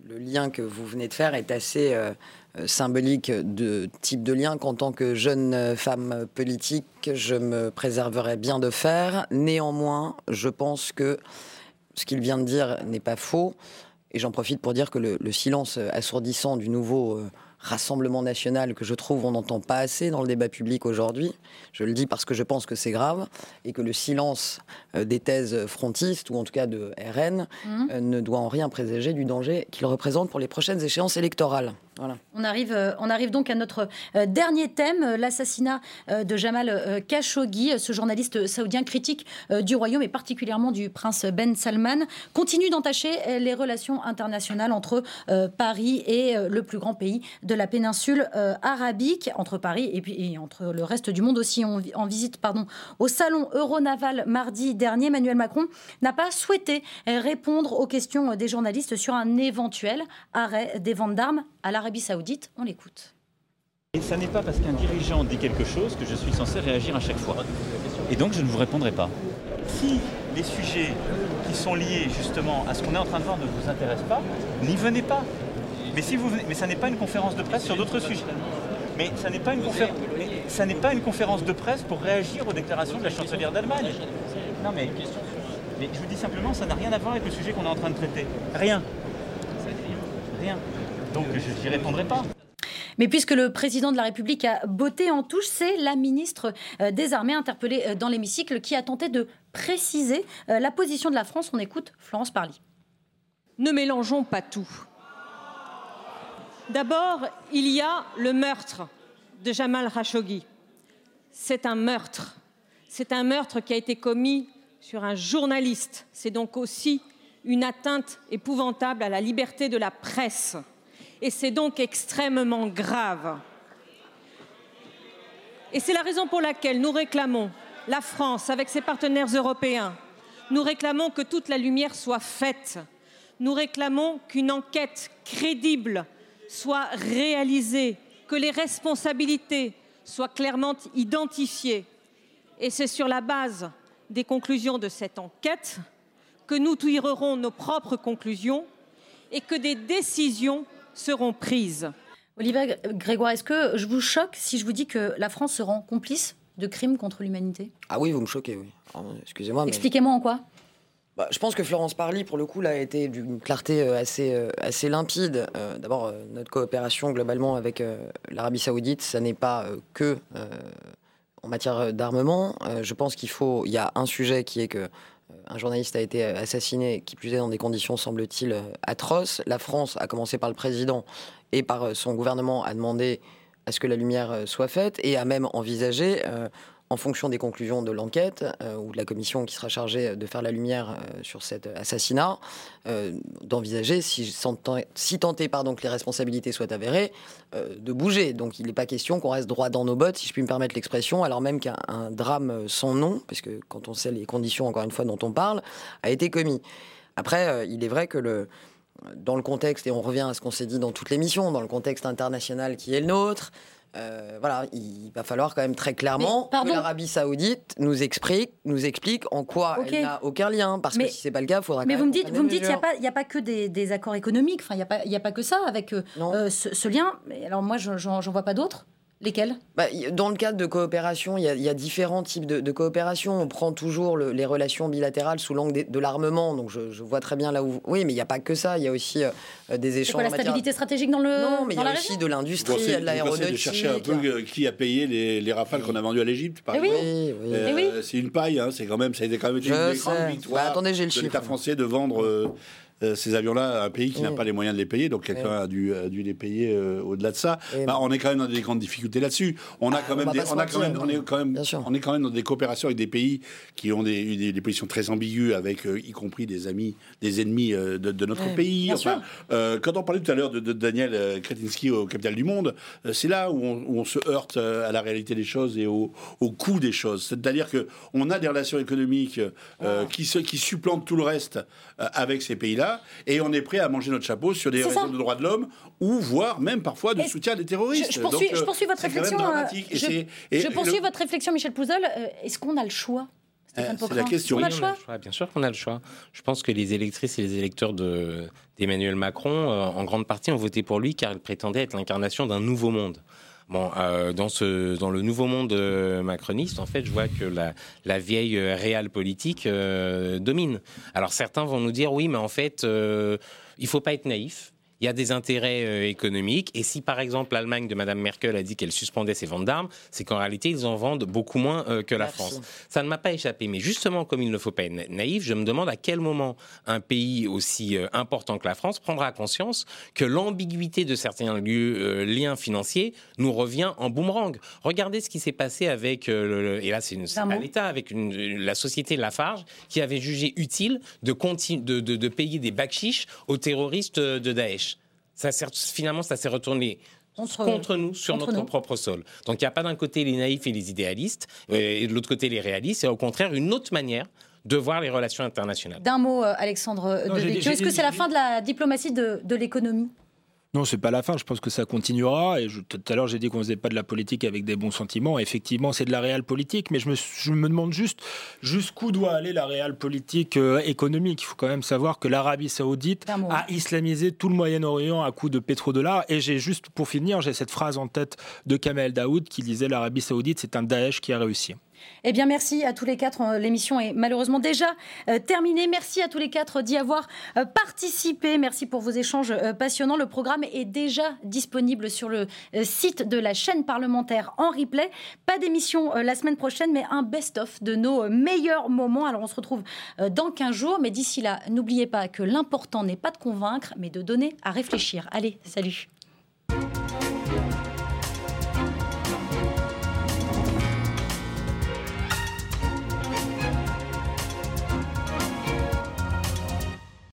le, lien que vous venez de faire est assez euh, symbolique de type de lien qu'en tant que jeune femme politique, je me préserverais bien de faire. Néanmoins, je pense que ce qu'il vient de dire n'est pas faux. Et j'en profite pour dire que le, silence assourdissant du nouveau euh, Rassemblement national que je trouve on n'entend pas assez dans le débat public aujourd'hui. Je le dis parce que je pense que c'est grave et que le silence euh, des thèses frontistes, ou en tout cas de RN, mmh. euh, ne doit en rien présager du danger qu'il représente pour les prochaines échéances électorales. On, arrive, euh, on arrive donc à notre euh, dernier thème, euh, l'assassinat de Jamal Khashoggi, ce journaliste saoudien critique du royaume et particulièrement du prince Ben Salman, continue d'entacher les relations internationales entre Paris et le plus grand pays de la péninsule arabique, entre Paris et, entre le reste du monde aussi. en visite pardon, au salon Euronaval mardi dernier, Emmanuel Macron n'a pas souhaité répondre aux questions des journalistes sur un éventuel arrêt des ventes d'armes à l'Arabie Saoudite. On l'écoute. Et ça n'est pas parce qu'un dirigeant dit quelque chose que je suis censé réagir à chaque fois. Et donc je ne vous répondrai pas. Si les sujets qui sont liés justement à ce qu'on est en train de voir ne vous intéressent pas, n'y venez pas. Mais, si vous ça n'est pas une conférence de presse sur d'autres sujets. Mais ça n'est pas, une ça n'est pas une conférence de presse pour réagir aux déclarations de la chancelière d'Allemagne. Non mais, mais je vous dis simplement, ça n'a rien à voir avec le sujet qu'on est en train de traiter. Rien. Rien. Donc je n'y répondrai pas. Mais puisque le président de la République a botté en touche, c'est la ministre euh, des Armées interpellée euh, dans l'hémicycle qui a tenté de préciser euh, la position de la France. On écoute Florence Parly. Ne mélangeons pas tout. D'abord, il y a le meurtre de Jamal Khashoggi. C'est un meurtre. c'est un meurtre qui a été commis sur un journaliste. C'est donc aussi une atteinte épouvantable à la liberté de la presse. Et c'est donc extrêmement grave. Et c'est la raison pour laquelle nous réclamons, la France, avec ses partenaires européens, nous réclamons que toute la lumière soit faite. Nous réclamons qu'une enquête crédible soit réalisée, que les responsabilités soient clairement identifiées. Et c'est sur la base des conclusions de cette enquête que nous tirerons nos propres conclusions et que des décisions seront prises. Olivier Grégoire, est-ce que je vous choque si je vous dis que la France se rend complice de crimes contre l'humanité? Ah oui, vous me choquez, oui. Excusez-moi. Expliquez-moi en quoi? Bah, je pense que Florence Parly, pour le coup, là, a été d'une clarté euh, assez, euh, assez limpide. Euh, d'abord, notre coopération globalement avec l'Arabie Saoudite, ça n'est pas que en matière d'armement. je pense qu'il faut. Il y a un sujet qui est que un journaliste a été assassiné, qui plus est dans des conditions, semble-t-il, atroces. La France, a commencé par le président et par son gouvernement, a demandé à ce que la lumière soit faite et a même envisagé en fonction des conclusions de l'enquête euh, ou de la commission qui sera chargée de faire la lumière euh, sur cet assassinat, euh, d'envisager, si, tenté pardon, que les responsabilités soient avérées, de bouger. Donc il n'est pas question qu'on reste droit dans nos bottes, si je puis me permettre l'expression, alors même qu'un drame sans nom, parce que quand on sait les conditions, encore une fois, dont on parle, a été commis. Après, il est vrai que le, dans le contexte, et on revient à ce qu'on s'est dit dans toutes les missions, dans le contexte international qui est le nôtre, euh, voilà, il va falloir quand même très clairement que l'Arabie Saoudite nous explique, nous explique en quoi elle n'a aucun lien. Parce que si c'est pas le cas, il faudra. Mais vous me dites, vous me dites, il n'y a, pas que des, accords économiques. Enfin, il n'y a, a, pas que ça avec euh, euh, ce, ce, lien. Alors moi, j'en vois pas d'autres. Lesquels? Bah, Dans le cadre de coopération, il y, a différents types de, coopération. On prend toujours les relations bilatérales sous l'angle de, l'armement. Donc je, vois très bien là où. Oui, mais il n'y a pas que ça. Il y a aussi euh, des échanges. Quoi, la stabilité stratégique dans le. Non, mais il y a aussi de l'industrie, de l'aéronautique. de chercher un peu euh, qui a payé les, rafales qu'on a vendues à l'Égypte, par eh exemple? Oui, oui. Euh, eh c'est une paille. Hein, c'est quand même, ça a été quand même une grande victoire bah, attendez, j'ai le de l'État français de vendre. Euh, ces avions-là un pays qui n'a pas les moyens de les payer, donc quelqu'un a, dû, dû les payer euh, au-delà de ça. Bah, on est quand même dans des grandes difficultés là-dessus. On a ah, quand même, on, est quand même, on est quand même dans des coopérations avec des pays qui ont des, des, positions très ambiguës, avec euh, y compris des amis, des ennemis de, notre pays. quand on parlait tout à l'heure de, Daniel Kretinsky au Capital du Monde, c'est là où on, se heurte à la réalité des choses et au, coût des choses. C'est-à-dire que on a des relations économiques ah. qui, qui supplantent tout le reste avec ces pays-là et on est prêt à manger notre chapeau sur des raisons de droits de l'homme ou voire même parfois de soutien des terroristes. Je, poursuis, je poursuis votre réflexion. je, poursuis votre réflexion, Michel Pouzol. Euh, est-ce qu'on a le choix euh, c'est la question. On a le choix? Bien sûr qu'on a le choix. Je pense que les électrices et les électeurs d'Emmanuel Macron, euh, en grande partie, ont voté pour lui car il prétendait être l'incarnation d'un nouveau monde. Bon, dans, ce, dans le nouveau monde macroniste, en fait, je vois que la, vieille réelle politique domine. Alors certains vont nous dire oui, mais en fait, il faut pas être naïf il y a des intérêts euh, économiques. Et si, par exemple, l'Allemagne de Mme Merkel a dit qu'elle suspendait ses ventes d'armes, c'est qu'en réalité, ils en vendent beaucoup moins euh, que la France. Ça ne m'a pas échappé. Mais justement, comme il ne faut pas être naïf, je me demande à quel moment un pays aussi euh, important que la France prendra conscience que l'ambiguïté de certains lieux, liens financiers nous revient en boomerang. Regardez ce qui s'est passé avec, et là, c'est l'État, avec la société Lafarge, qui avait jugé utile de, de, de, de payer des bakchiches aux terroristes de Daesh finalement, ça s'est retourné contre, nous sur notre propre sol. Donc il n'y a pas d'un côté les naïfs et les idéalistes, euh, et de l'autre côté les réalistes, et au contraire une autre manière de voir les relations internationales. D'un mot, euh, Alexandre Devecchio, est-ce que c'est la fin de la diplomatie de l'économie? Non, c'est pas la fin. Je pense que ça continuera. Et tout à l'heure, j'ai dit qu'on faisait pas de la politique avec des bons sentiments. Effectivement, c'est de la réelle politique. Mais je me, je me demande juste jusqu'où doit aller la réelle politique euh, économique. Il faut quand même savoir que l'Arabie Saoudite a islamisé tout le Moyen-Orient à coups de pétrodollars. Et j'ai juste, pour finir, j'ai cette phrase en tête de Kamel Daoud qui disait l'Arabie Saoudite, c'est un Daesh qui a réussi. Eh bien, merci à tous les quatre. Euh, l'émission est malheureusement déjà euh, terminée. Merci à tous les quatre d'y avoir euh, participé. Merci pour vos échanges passionnants. Le programme est déjà disponible sur le site de la chaîne parlementaire en replay. Pas d'émission la semaine prochaine, mais un best-of de nos meilleurs moments. Alors, on se retrouve dans 15 jours. Mais d'ici là, n'oubliez pas que l'important n'est pas de convaincre, mais de donner à réfléchir. Allez, salut.